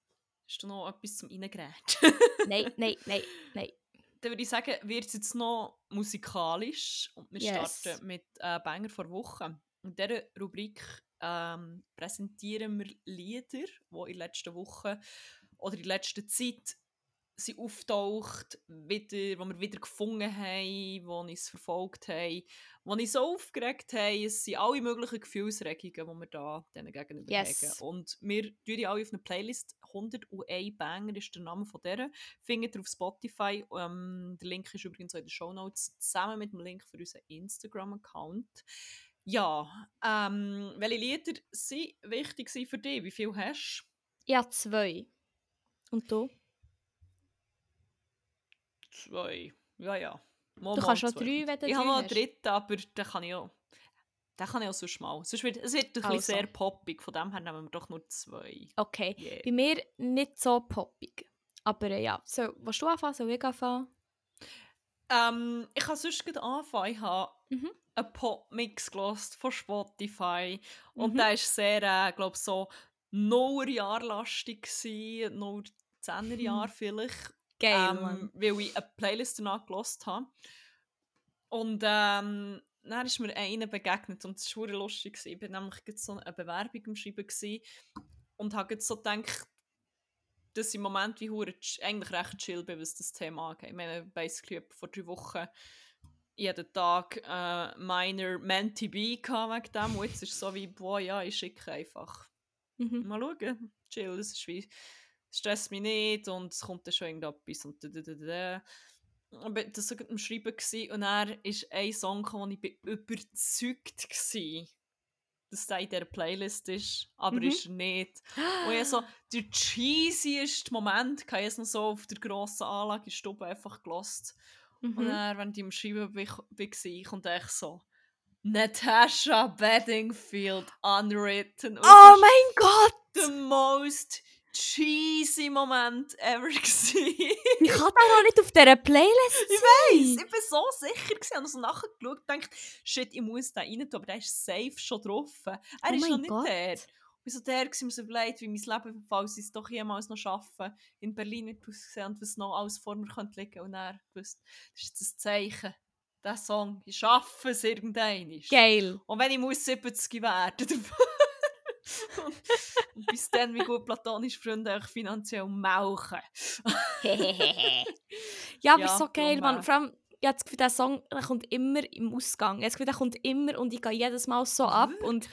Hast du noch etwas zum Reingrätschen? nein, nein, nein, nein. Dann würde ich sagen, wird es jetzt noch musikalisch und wir yes. starten mit äh, Banger vor Wochen. In dieser Rubrik ähm, präsentieren wir Lieder, die in der letzten Woche oder in der letzten Zeit sie auftaucht, wieder, wo wir wieder gefunden haben, wo uns verfolgt haben, wo uns so aufgeregt haben. Es sind alle möglichen Gefühlsregungen, die wir da denen gegenüber yes. Und wir tun die alle auf einer Playlist. 101 Banger ist der Name von der. Findet ihr auf Spotify. Um, der Link ist übrigens auch in den Show Notes zusammen mit dem Link für unseren Instagram-Account. Ja, ähm, welche Lieder sind wichtig für dich? Wie viele hast du? Ja, zwei. Und du? Zwei. Ja, ja. Mal, du kannst schon drei, wenn du Ich habe noch einen dritten, aber den kann ich auch. Den kann ich auch sonst mal. Sonst wird, es wird ein also. bisschen sehr poppig, von dem her nehmen wir doch nur zwei. Okay. Yeah. Bei mir nicht so poppig. Aber äh, ja, so, willst du anfangen? Soll ich anfangen? Ähm, ich kann sonst gerade anfangen. Ich habe mhm. einen Popmix gelost von Spotify. Und mhm. der war sehr, äh, glaube so 0 Jahr lastig, 0 10er Jahre mhm. vielleicht. Geil, ähm, weil ich eine Playlist danach gelost habe. Und ähm, dann ist mir einer begegnet und es war lustig. Ich war nämlich so eine Bewerbung am Schreiben und habe so gedacht, dass ich im Moment wie hure eigentlich recht chill bin, was das Thema angeht. Ich meine, basically vor drei Wochen jeden Tag äh, meiner Menti B wegen dem. Und jetzt ist es so wie, boah, ja, ich schicke einfach. Mhm. Mal schauen. Chill, das ist wie stresst mich nicht und es kommt dann schon irgendetwas und da, da, da, da. Aber das war am Schreiben gewesen, und er ist ein Song, wo ich bin überzeugt war, dass der in dieser Playlist ist, aber mhm. ist er nicht. Und ich so der cheesieste Moment, ich es noch so auf der grossen Anlage in Stube einfach gelost. Mhm. Und dann, wenn ich am Schreiben war, kommt echt so Natasha Bedingfield Unwritten. oh mein Gott! The most cheesy Moment ever gewesen. ich hatte auch noch nicht auf dieser Playlist Ich weiß, ich bin so sicher gewesen. Ich habe so nachher geschaut und gedacht, shit, ich muss da rein tun, aber der ist safe schon drauf. Er oh ist noch nicht Gott. der. Und so der war mir so überlegt, wie mein Leben, falls ich es doch jemals noch schaffe, in Berlin wird aussehen und was noch alles vor mir könnte liegen. Und er wusste, das ist das Zeichen. Der Song, ich schaffe es irgendwann. Geil. Und wenn ich muss 70 werden, und bis dann, wie gut platonische Freunde euch finanziell melken. ja, aber ja, so geil, man. Vor allem, ich habe das Gefühl, der Song der kommt immer im Ausgang. Ich habe das Gefühl, der kommt immer und ich gehe jedes Mal so ab. Und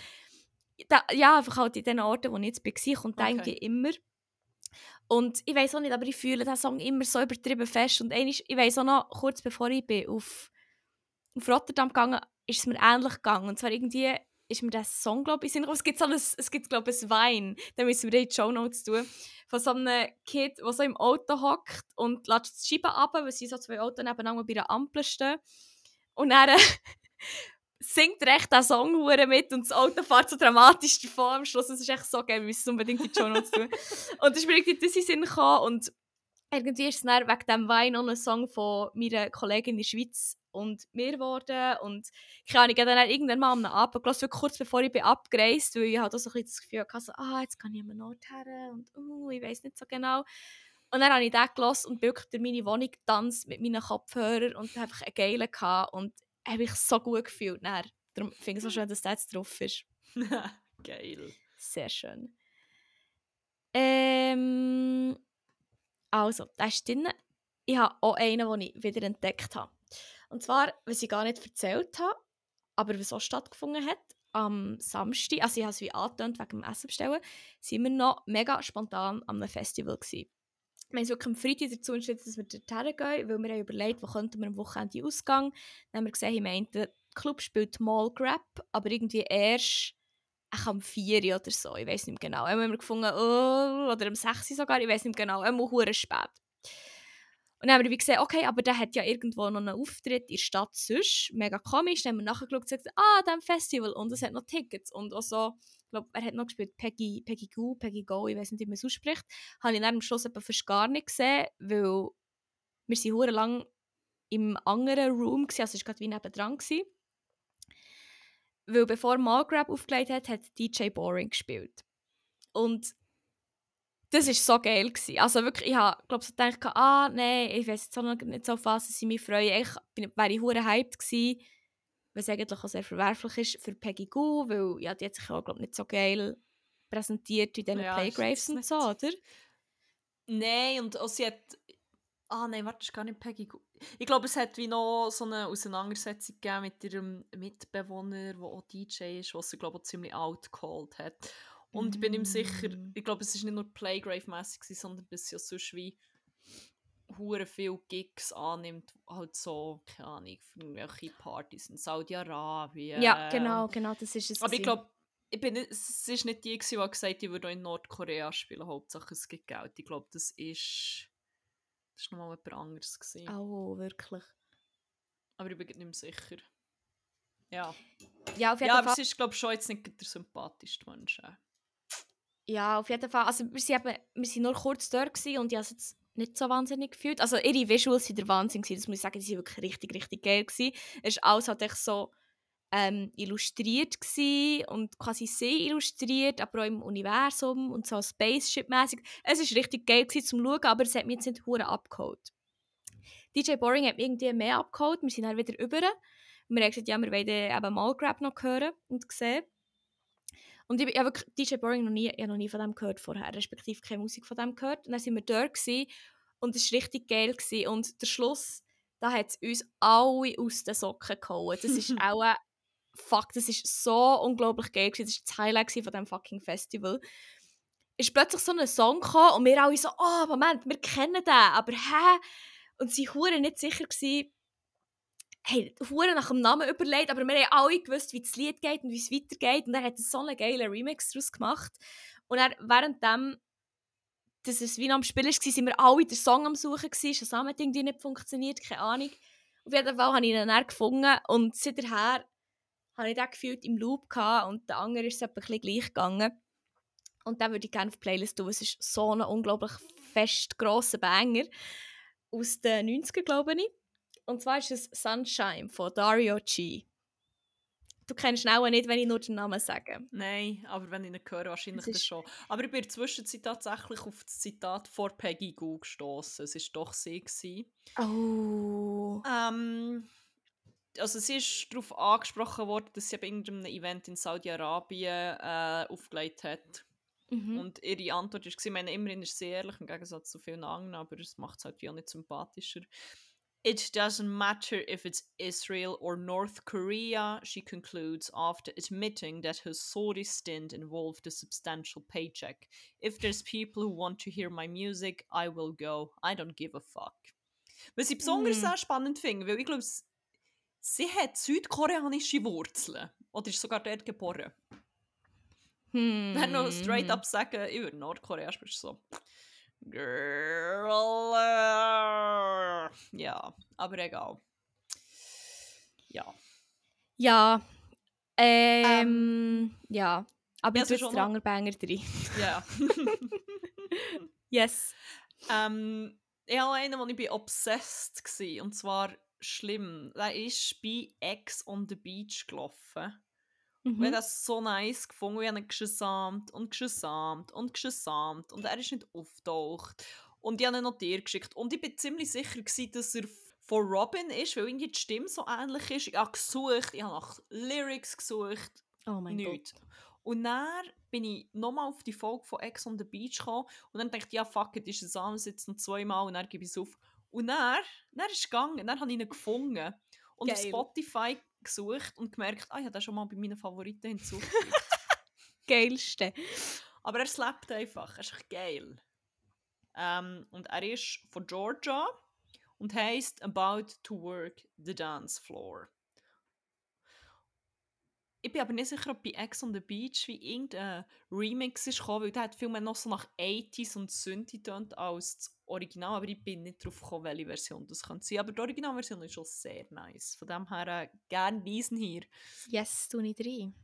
da, ja, einfach halt in den Orten, wo ich jetzt war, kommt okay. eigentlich immer. Und ich weiß auch nicht, aber ich fühle den Song immer so übertrieben fest. Und einmal, ich weiß auch noch, kurz bevor ich bin auf, auf Rotterdam gegangen ist es mir ähnlich gegangen. Und zwar irgendwie ist mir der Song, glaube ich, in so ein, es gibt, glaube ich, ein Wein, da müssen wir in die Show Notes tun, von so einem Kid, der so im Auto hockt und lässt die Scheibe ab, weil sie so zwei Autos nebeneinander bei einer Ampel stehen. Und dann singt er echt den Song mit und das Auto fährt so dramatisch davon am Schluss. Es ist echt so geil, wir müssen es unbedingt in die Show Notes tun. und dann ist mir irgendwie das in Sinn gekommen und irgendwie ist es dann wegen diesem Wein noch ein Song von meiner Kollegin in der Schweiz und mir geworden. Und ich habe dann irgendwann mal am Abend gelassen, kurz bevor ich bin abgereist weil ich halt auch so ein das Gefühl hatte, so, ah, jetzt kann ich an einen Ort her und uh, ich weiß nicht so genau. Und dann habe ich den gelassen und wirklich durch meine Wohnung getanzt mit meinen Kopfhörern und einfach eine geile gehabt und habe mich so gut gefühlt. Dann, darum finde ich es so schön, dass der jetzt drauf ist. Geil. Sehr schön. Ähm, also, da ist drin. Ich habe auch einen, den ich wieder entdeckt habe. Und zwar, was ich gar nicht erzählt habe, aber was auch stattgefunden hat, am Samstag, also ich habe es wie angetönt wegen dem Essen bestellen, sind wir noch mega spontan an einem Festival gewesen. Wir haben wirklich am Freitag dazu entschieden, dass wir dorthin gehen, weil wir haben überlegt, wo könnten wir am Wochenende ausgehen. Dann haben wir gesehen, ich meinte, der Club spielt Mall Grab, aber irgendwie erst am 4 oder so, ich weiß nicht mehr genau. Dann haben wir gefunden, oh, oder am 6 sogar, ich weiß nicht mehr genau, einmal spät. Und dann haben wir gesehen, okay, aber der hat ja irgendwo noch einen Auftritt in der Stadt sonst. Mega komisch. Dann haben wir nachgeschaut und gesagt, ah, dem Festival. Und es hat noch Tickets. Und auch so, ich glaube, er hat noch gespielt Peggy, Peggy Go, Peggy Go, ich weiß nicht, wie man es ausspricht. Habe ich dann am Schluss fast gar nicht gesehen, weil wir sind hure lang im anderen Room, gewesen, also es war gerade wie nebendran. Gewesen. Weil bevor Malgrab aufgelegt hat, hat DJ Boring gespielt. Und das war so geil. Gewesen. Also wirklich, ich habe glaube so gedacht, ah nein, ich weiß jetzt auch noch nicht so auf was ich mich freue. Ich wäre ich hure hyped gewesen, was eigentlich auch sehr verwerflich ist für Peggy Goo, weil ja, die hat sich auch glaube nicht so geil präsentiert in diesen ja, Playgraves und so, oder? Nein, und auch sie hat Ah nein, warte, das ist gar nicht Peggy. Ich glaube, es hat wie noch so eine Auseinandersetzung gegeben mit ihrem Mitbewohner, der auch DJ ist, was sie glaube ich ziemlich outcalled hat. Und mm. ich bin ihm sicher, mm. ich glaube, es ist nicht nur Playgrave-mässig, sondern dass ja sonst wie hure viel Gigs annimmt, halt so, keine Ahnung, für irgendwelche Partys in Saudi-Arabien. Ja, genau, genau, das ist es. Aber ich glaube, ich bin nicht, es ist nicht die, die gesagt hat, ich würde in Nordkorea spielen, Hauptsache es gibt Geld. Ich glaube, das ist das war nochmal jemand anderes. Gewesen. Oh, wirklich? Aber ich bin nicht mehr sicher. Ja. Ja, auf jeden ja, Fall. aber es ist, glaube ich, schon jetzt nicht der sympathischste Mensch. Ja, auf jeden Fall. Also, wir waren eben, wir sind nur kurz dort gewesen und ich habe es jetzt nicht so wahnsinnig gefühlt. Also, ihre Visuals waren der Wahnsinn. Gewesen. Das muss ich sagen, die waren wirklich richtig, richtig geil. Gewesen. Es ist alles halt echt so ähm, illustriert gewesen und quasi sehr illustriert, aber auch im Universum und so Spaceship-mäßig. Es war richtig geil gewesen, zum Schauen, aber es hat mich jetzt nicht hure abgeholt. DJ Boring hat mich irgendwie mehr abgeholt. Wir sind dann wieder über. Und wir haben gesagt, ja, wir wollen eben mal Grab noch hören und sehen. Und ich, ich habe wirklich DJ Boring noch nie, ich noch nie von dem gehört vorher, respektive keine Musik von dem gehört. Und dann sind wir dort gewesen, und es war richtig geil. Gewesen. Und der Schluss, da hat es uns alle aus den Socken gehauen. Das ist auch fuck, das ist so unglaublich geil. Das war das Highlight von diesem fucking Festival. Ist plötzlich so ein Song gekommen und wir alle so, oh, Moment, wir kennen den, aber hä? Und sie waren nicht sicher gewesen, hey, hure nach dem Namen überlegt, aber wir haben alle gewusst, wie das Lied geht und wie es weitergeht. Und er hat so einen geilen Remix daraus gemacht. Und er, währenddem, dass es wie am Spiel war, sind wir alle den Song am Suchen gewesen. Shazam hat irgendwie nicht funktioniert, keine Ahnung. Auf jeden Fall habe ich ihn dann gefunden und seither habe ich den gefühlt im Loop gehabt und der andere ist es ein gleich gegangen. Und den würde ich gerne auf die Playlist tun. Es ist so ein unglaublich fest grosser Banger aus den 90ern, glaube ich. Und zwar ist es Sunshine von Dario G. Du kennst ihn auch nicht, wenn ich nur den Namen sage. Nein, aber wenn ich ihn höre, wahrscheinlich das, schon. Aber ich bin in der Zwischenzeit tatsächlich auf das Zitat vor Peggy Goo gestoßen. Es war doch sie. Gewesen. Oh. Ähm, also sie ist darauf angesprochen worden, dass sie bei irgendeinem Event in Saudi-Arabien äh, aufgelegt hat. Mhm. Und ihre Antwort war, ich meine, immerhin ist sie ehrlich, im Gegensatz zu vielen anderen, aber es macht es halt auch nicht sympathischer. It doesn't matter if it's Israel or North Korea, she concludes after admitting that her sorry stint involved a substantial paycheck. If there's people who want to hear my music, I will go. I don't give a fuck. Was ich besonders mm. sehr spannend finde, weil ich glaube, Sie hat südkoreanische Wurzeln. Oder ist sogar dort geboren. Hm. Wenn noch straight up sagen, ich würde Nordkorea sprichst so. Girl. Äh, ja, aber egal. Ja. Ja. Ähm, ähm ja. Aber ich tue den Banger drin. Ja. yes. Ähm, ich habe einen, wo ich bin obsessed war. Und zwar schlimm. Der ist bei Ex on the Beach gelaufen. Mhm. Haben das so nice gefunden. Wir haben ihn gesamt und gesamt und gesamt und er ist nicht auftaucht. Und ich habe ihn noch dir geschickt. Und ich bin ziemlich sicher, gewesen, dass er von Robin ist, weil irgendwie die Stimme so ähnlich ist. Ich habe gesucht, ich habe nach Lyrics gesucht. Oh mein Gott. Und dann bin ich nochmal auf die Folge von Ex on the Beach gekommen und dann dachte ich, ja fuck it, ist es noch zweimal und dann gebe ich es auf. Und dann, dann ist es gegangen, dann habe ich ihn gefunden und Geil. auf Spotify gesucht und gemerkt, ah, ich habe den schon mal bei meinen Favoriten hinzugefügt. Geilste. Aber er slappt einfach, er ist echt geil. Ähm, und er ist von Georgia und heißt About to Work the Dance Floor. Ich bin aber nicht sicher, ob bei Ex on the Beach wie irgendein Remix ist gekommen, weil der hat viel mehr noch so nach 80s und Synthi tönt als das Original, aber ich bin nicht drauf gekommen, welche Version das könnte sein. Aber die Originalversion ist schon sehr nice. Von dem her äh, gerne diesen hier. Yes, tu nicht rein.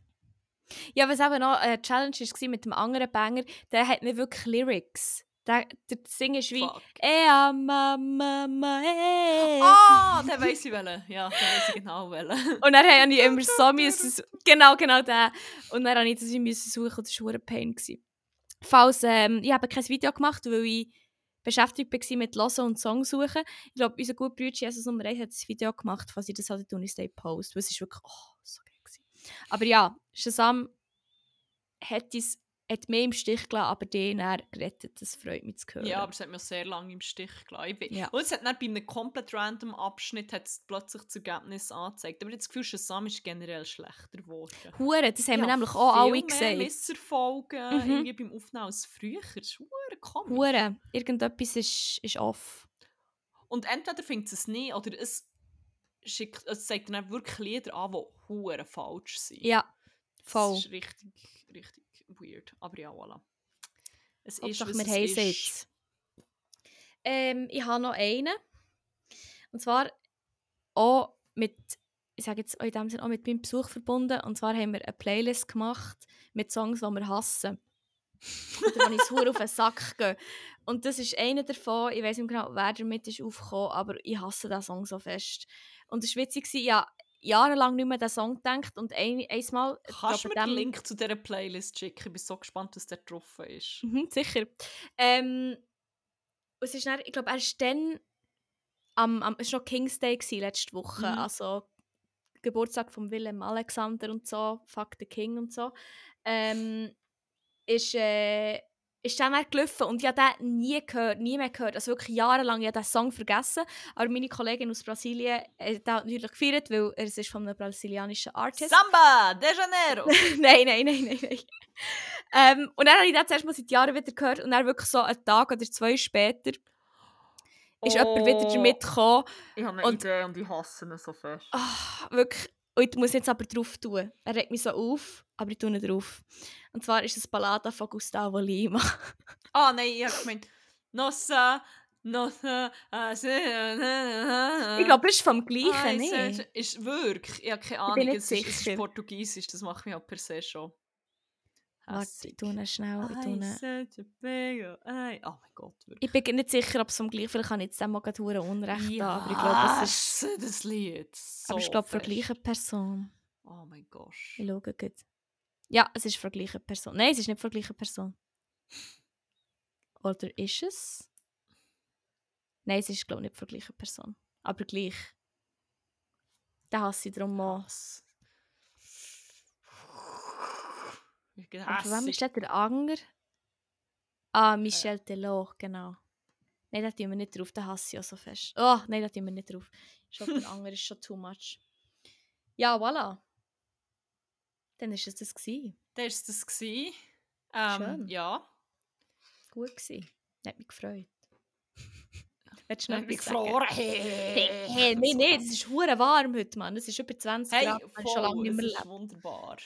Ja, was eben noch eine Challenge war mit dem anderen Banger, der hat nicht wirklich Lyrics. Der, der Singen ist wie Ea Mama Mae. Ah, der weiß ich welchen. Ja, der weiß ich genau welchen. Und dann habe ich immer so müssen, genau, genau der. Und dann habe ich das müssen suchen, das war ein Pain. Falls, ähm, ich habe kein Video gemacht, weil ich beschäftigt war mit Hören und Song suchen. Ich glaube, unser guter Bruder Jesus Nummer 1 hat ein Video gemacht, falls ich das halt in Stay Post. Das ist wirklich, oh, so geil gewesen. Aber ja, Shazam hat es hat mich im Stich gelassen, aber den er gerettet. Das freut mich zu hören. Ja, aber es hat mich sehr lange im Stich gelassen. Ja. Und es hat dann bei einem komplett random Abschnitt hat es plötzlich das Ergebnis angezeigt. Aber ich habe das Gefühl, Shazam ist generell schlechter geworden. Hure, das haben ja, wir nämlich auch alle gesehen. Viel mehr Misserfolge mhm. irgendwie beim Aufnehmen als früher. Das ist hure komisch. Hure, irgendetwas ist, ist off. Und entweder findet es nicht oder es, schickt, es zeigt dann wirklich Lieder an, die hure falsch sind. Ja, voll. Das ist richtig, richtig weird. Aber ja, voilà. Es ist, Hauptsache, wir haben es jetzt. Ähm, ich habe noch einen. Und zwar auch mit, ich sage jetzt in dem Sinne auch mit meinem Besuch verbunden. Und zwar haben wir eine Playlist gemacht mit Songs, die wir hassen. Oder wenn ich es auf den Sack gehe. Und das ist einer davon, ich weiß nicht genau, wer damit ist aufgekommen, aber ich hasse diesen Song so fest. Und das war witzig, ja, jahrelang nicht mehr den Song gedacht und ein, einmal... Kannst du mir den Link zu dieser Playlist schicken? Ich bin so gespannt, was der getroffen ist. Mhm, sicher. Ähm, es ist dann, ich glaube, er war dann... Am, am, es war noch King's Day gewesen, letzte Woche, mhm. also Geburtstag von Willem Alexander und so, Fuck the King und so. Ähm, ist... Äh, ist dann auch gelaufen und ich habe den nie gehört, nie mehr gehört. Also wirklich jahrelang, ich habe den Song vergessen. Aber meine Kollegin aus Brasilien hat den natürlich gefeiert, weil er ist von einem brasilianischen Artist. Samba de Janeiro! nein, nein, nein, nein, nein. ähm, und dann habe ich den zuerst mal seit Jahren wieder gehört und dann wirklich so einen Tag oder zwei später ist oh, jemand wieder damit gekommen. Ich habe eine und, Idee und ich hasse ihn so fest. Oh, wirklich. Und ich muss jetzt aber drauf tun. Er regt mich so auf, aber ich tue nicht drauf. Und zwar ist es Ballada von Gustavo Lima. Ah, oh, nein, ich habe gemeint, Nossa, Nossa, Ich glaube, es ist vom Gleichen, ah, nicht? Ist wirklich, ich habe keine Ahnung, es ist, es ist Portugiesisch, das macht mich auch per se schon. Warte, ich tue schnell. Ich, tue... Oh mein Gott, wirklich. Ich bin nicht sicher, ob es vom gleichen Vielleicht kann ich jetzt dem mal Unrecht ja, haben, aber ich glaube, es ist... das Lied. So aber ich glaube, von der gleichen Person. Oh mein Gott. Ich schaue gut. Ja, es ist von der gleichen Person. Nein, es ist nicht von der gleichen Person. Oder ist es? Nein, es ist, glaube ich, nicht von der gleichen Person. Aber gleich. Da hasse ich darum mal. Und wem ist der Anger? Ah, Michel äh. Telot, genau. Nein, da tun wir nicht drauf, da hasse ich auch so fest. Oh, nein, da tun wir nicht drauf. Schon der Anger ist schon too much. Ja, voilà. Dann ist es das gewesen. Dann ist es das gewesen. Ähm, Schön. Ja. Gut gewesen. Hat mich gefreut. Willst du noch etwas gefroren? Hey, hey, nein, nein, es ist hure warm heute, Mann. Es ist über 20 hey, Grad, man schon lange nicht mehr lebt. wunderbar.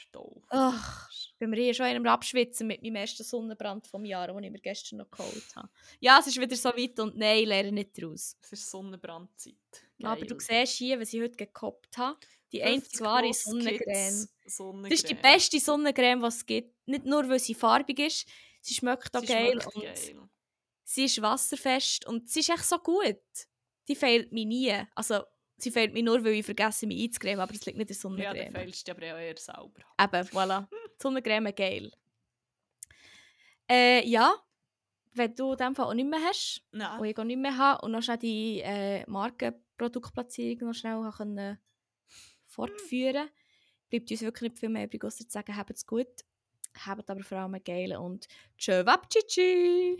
Ach, bin mir hier schon einem Abschwitzen mit meinem ersten Sonnenbrand vom Jahr, den ich mir gestern noch geholt habe. Ja, es ist wieder so weit und nein, ich lerne nicht daraus. Es ist Sonnenbrandzeit. Geil. Aber du siehst hier, was ich heute gekoppt habe. Die einzige wahre Sonnencreme. Sonnencreme. Das ist die beste Sonnencreme, die es gibt. Nicht nur, weil sie farbig ist, sie schmeckt auch sie geil. Schmeckt geil. Sie ist wasserfest und sie ist echt so gut. Die fehlt mir nie. Also, sie fehlt mir nur, weil ich vergesse, mich einzucremen, aber es liegt nicht in der Sonnencreme. Ja, dann fehlst du aber auch eher sauber. Eben, voilà. Sonnencreme geil. Äh, ja, wenn du in dem Fall auch nicht mehr hast, Nein. und ich auch nicht mehr habe, und noch schnell die äh, Markenproduktplatzierung noch schnell können fortführen bleibt uns wirklich nicht viel mehr übrig, außer zu sagen, habt es gut, habt aber vor allem einen geilen und tschö, wab, tschü, tschü.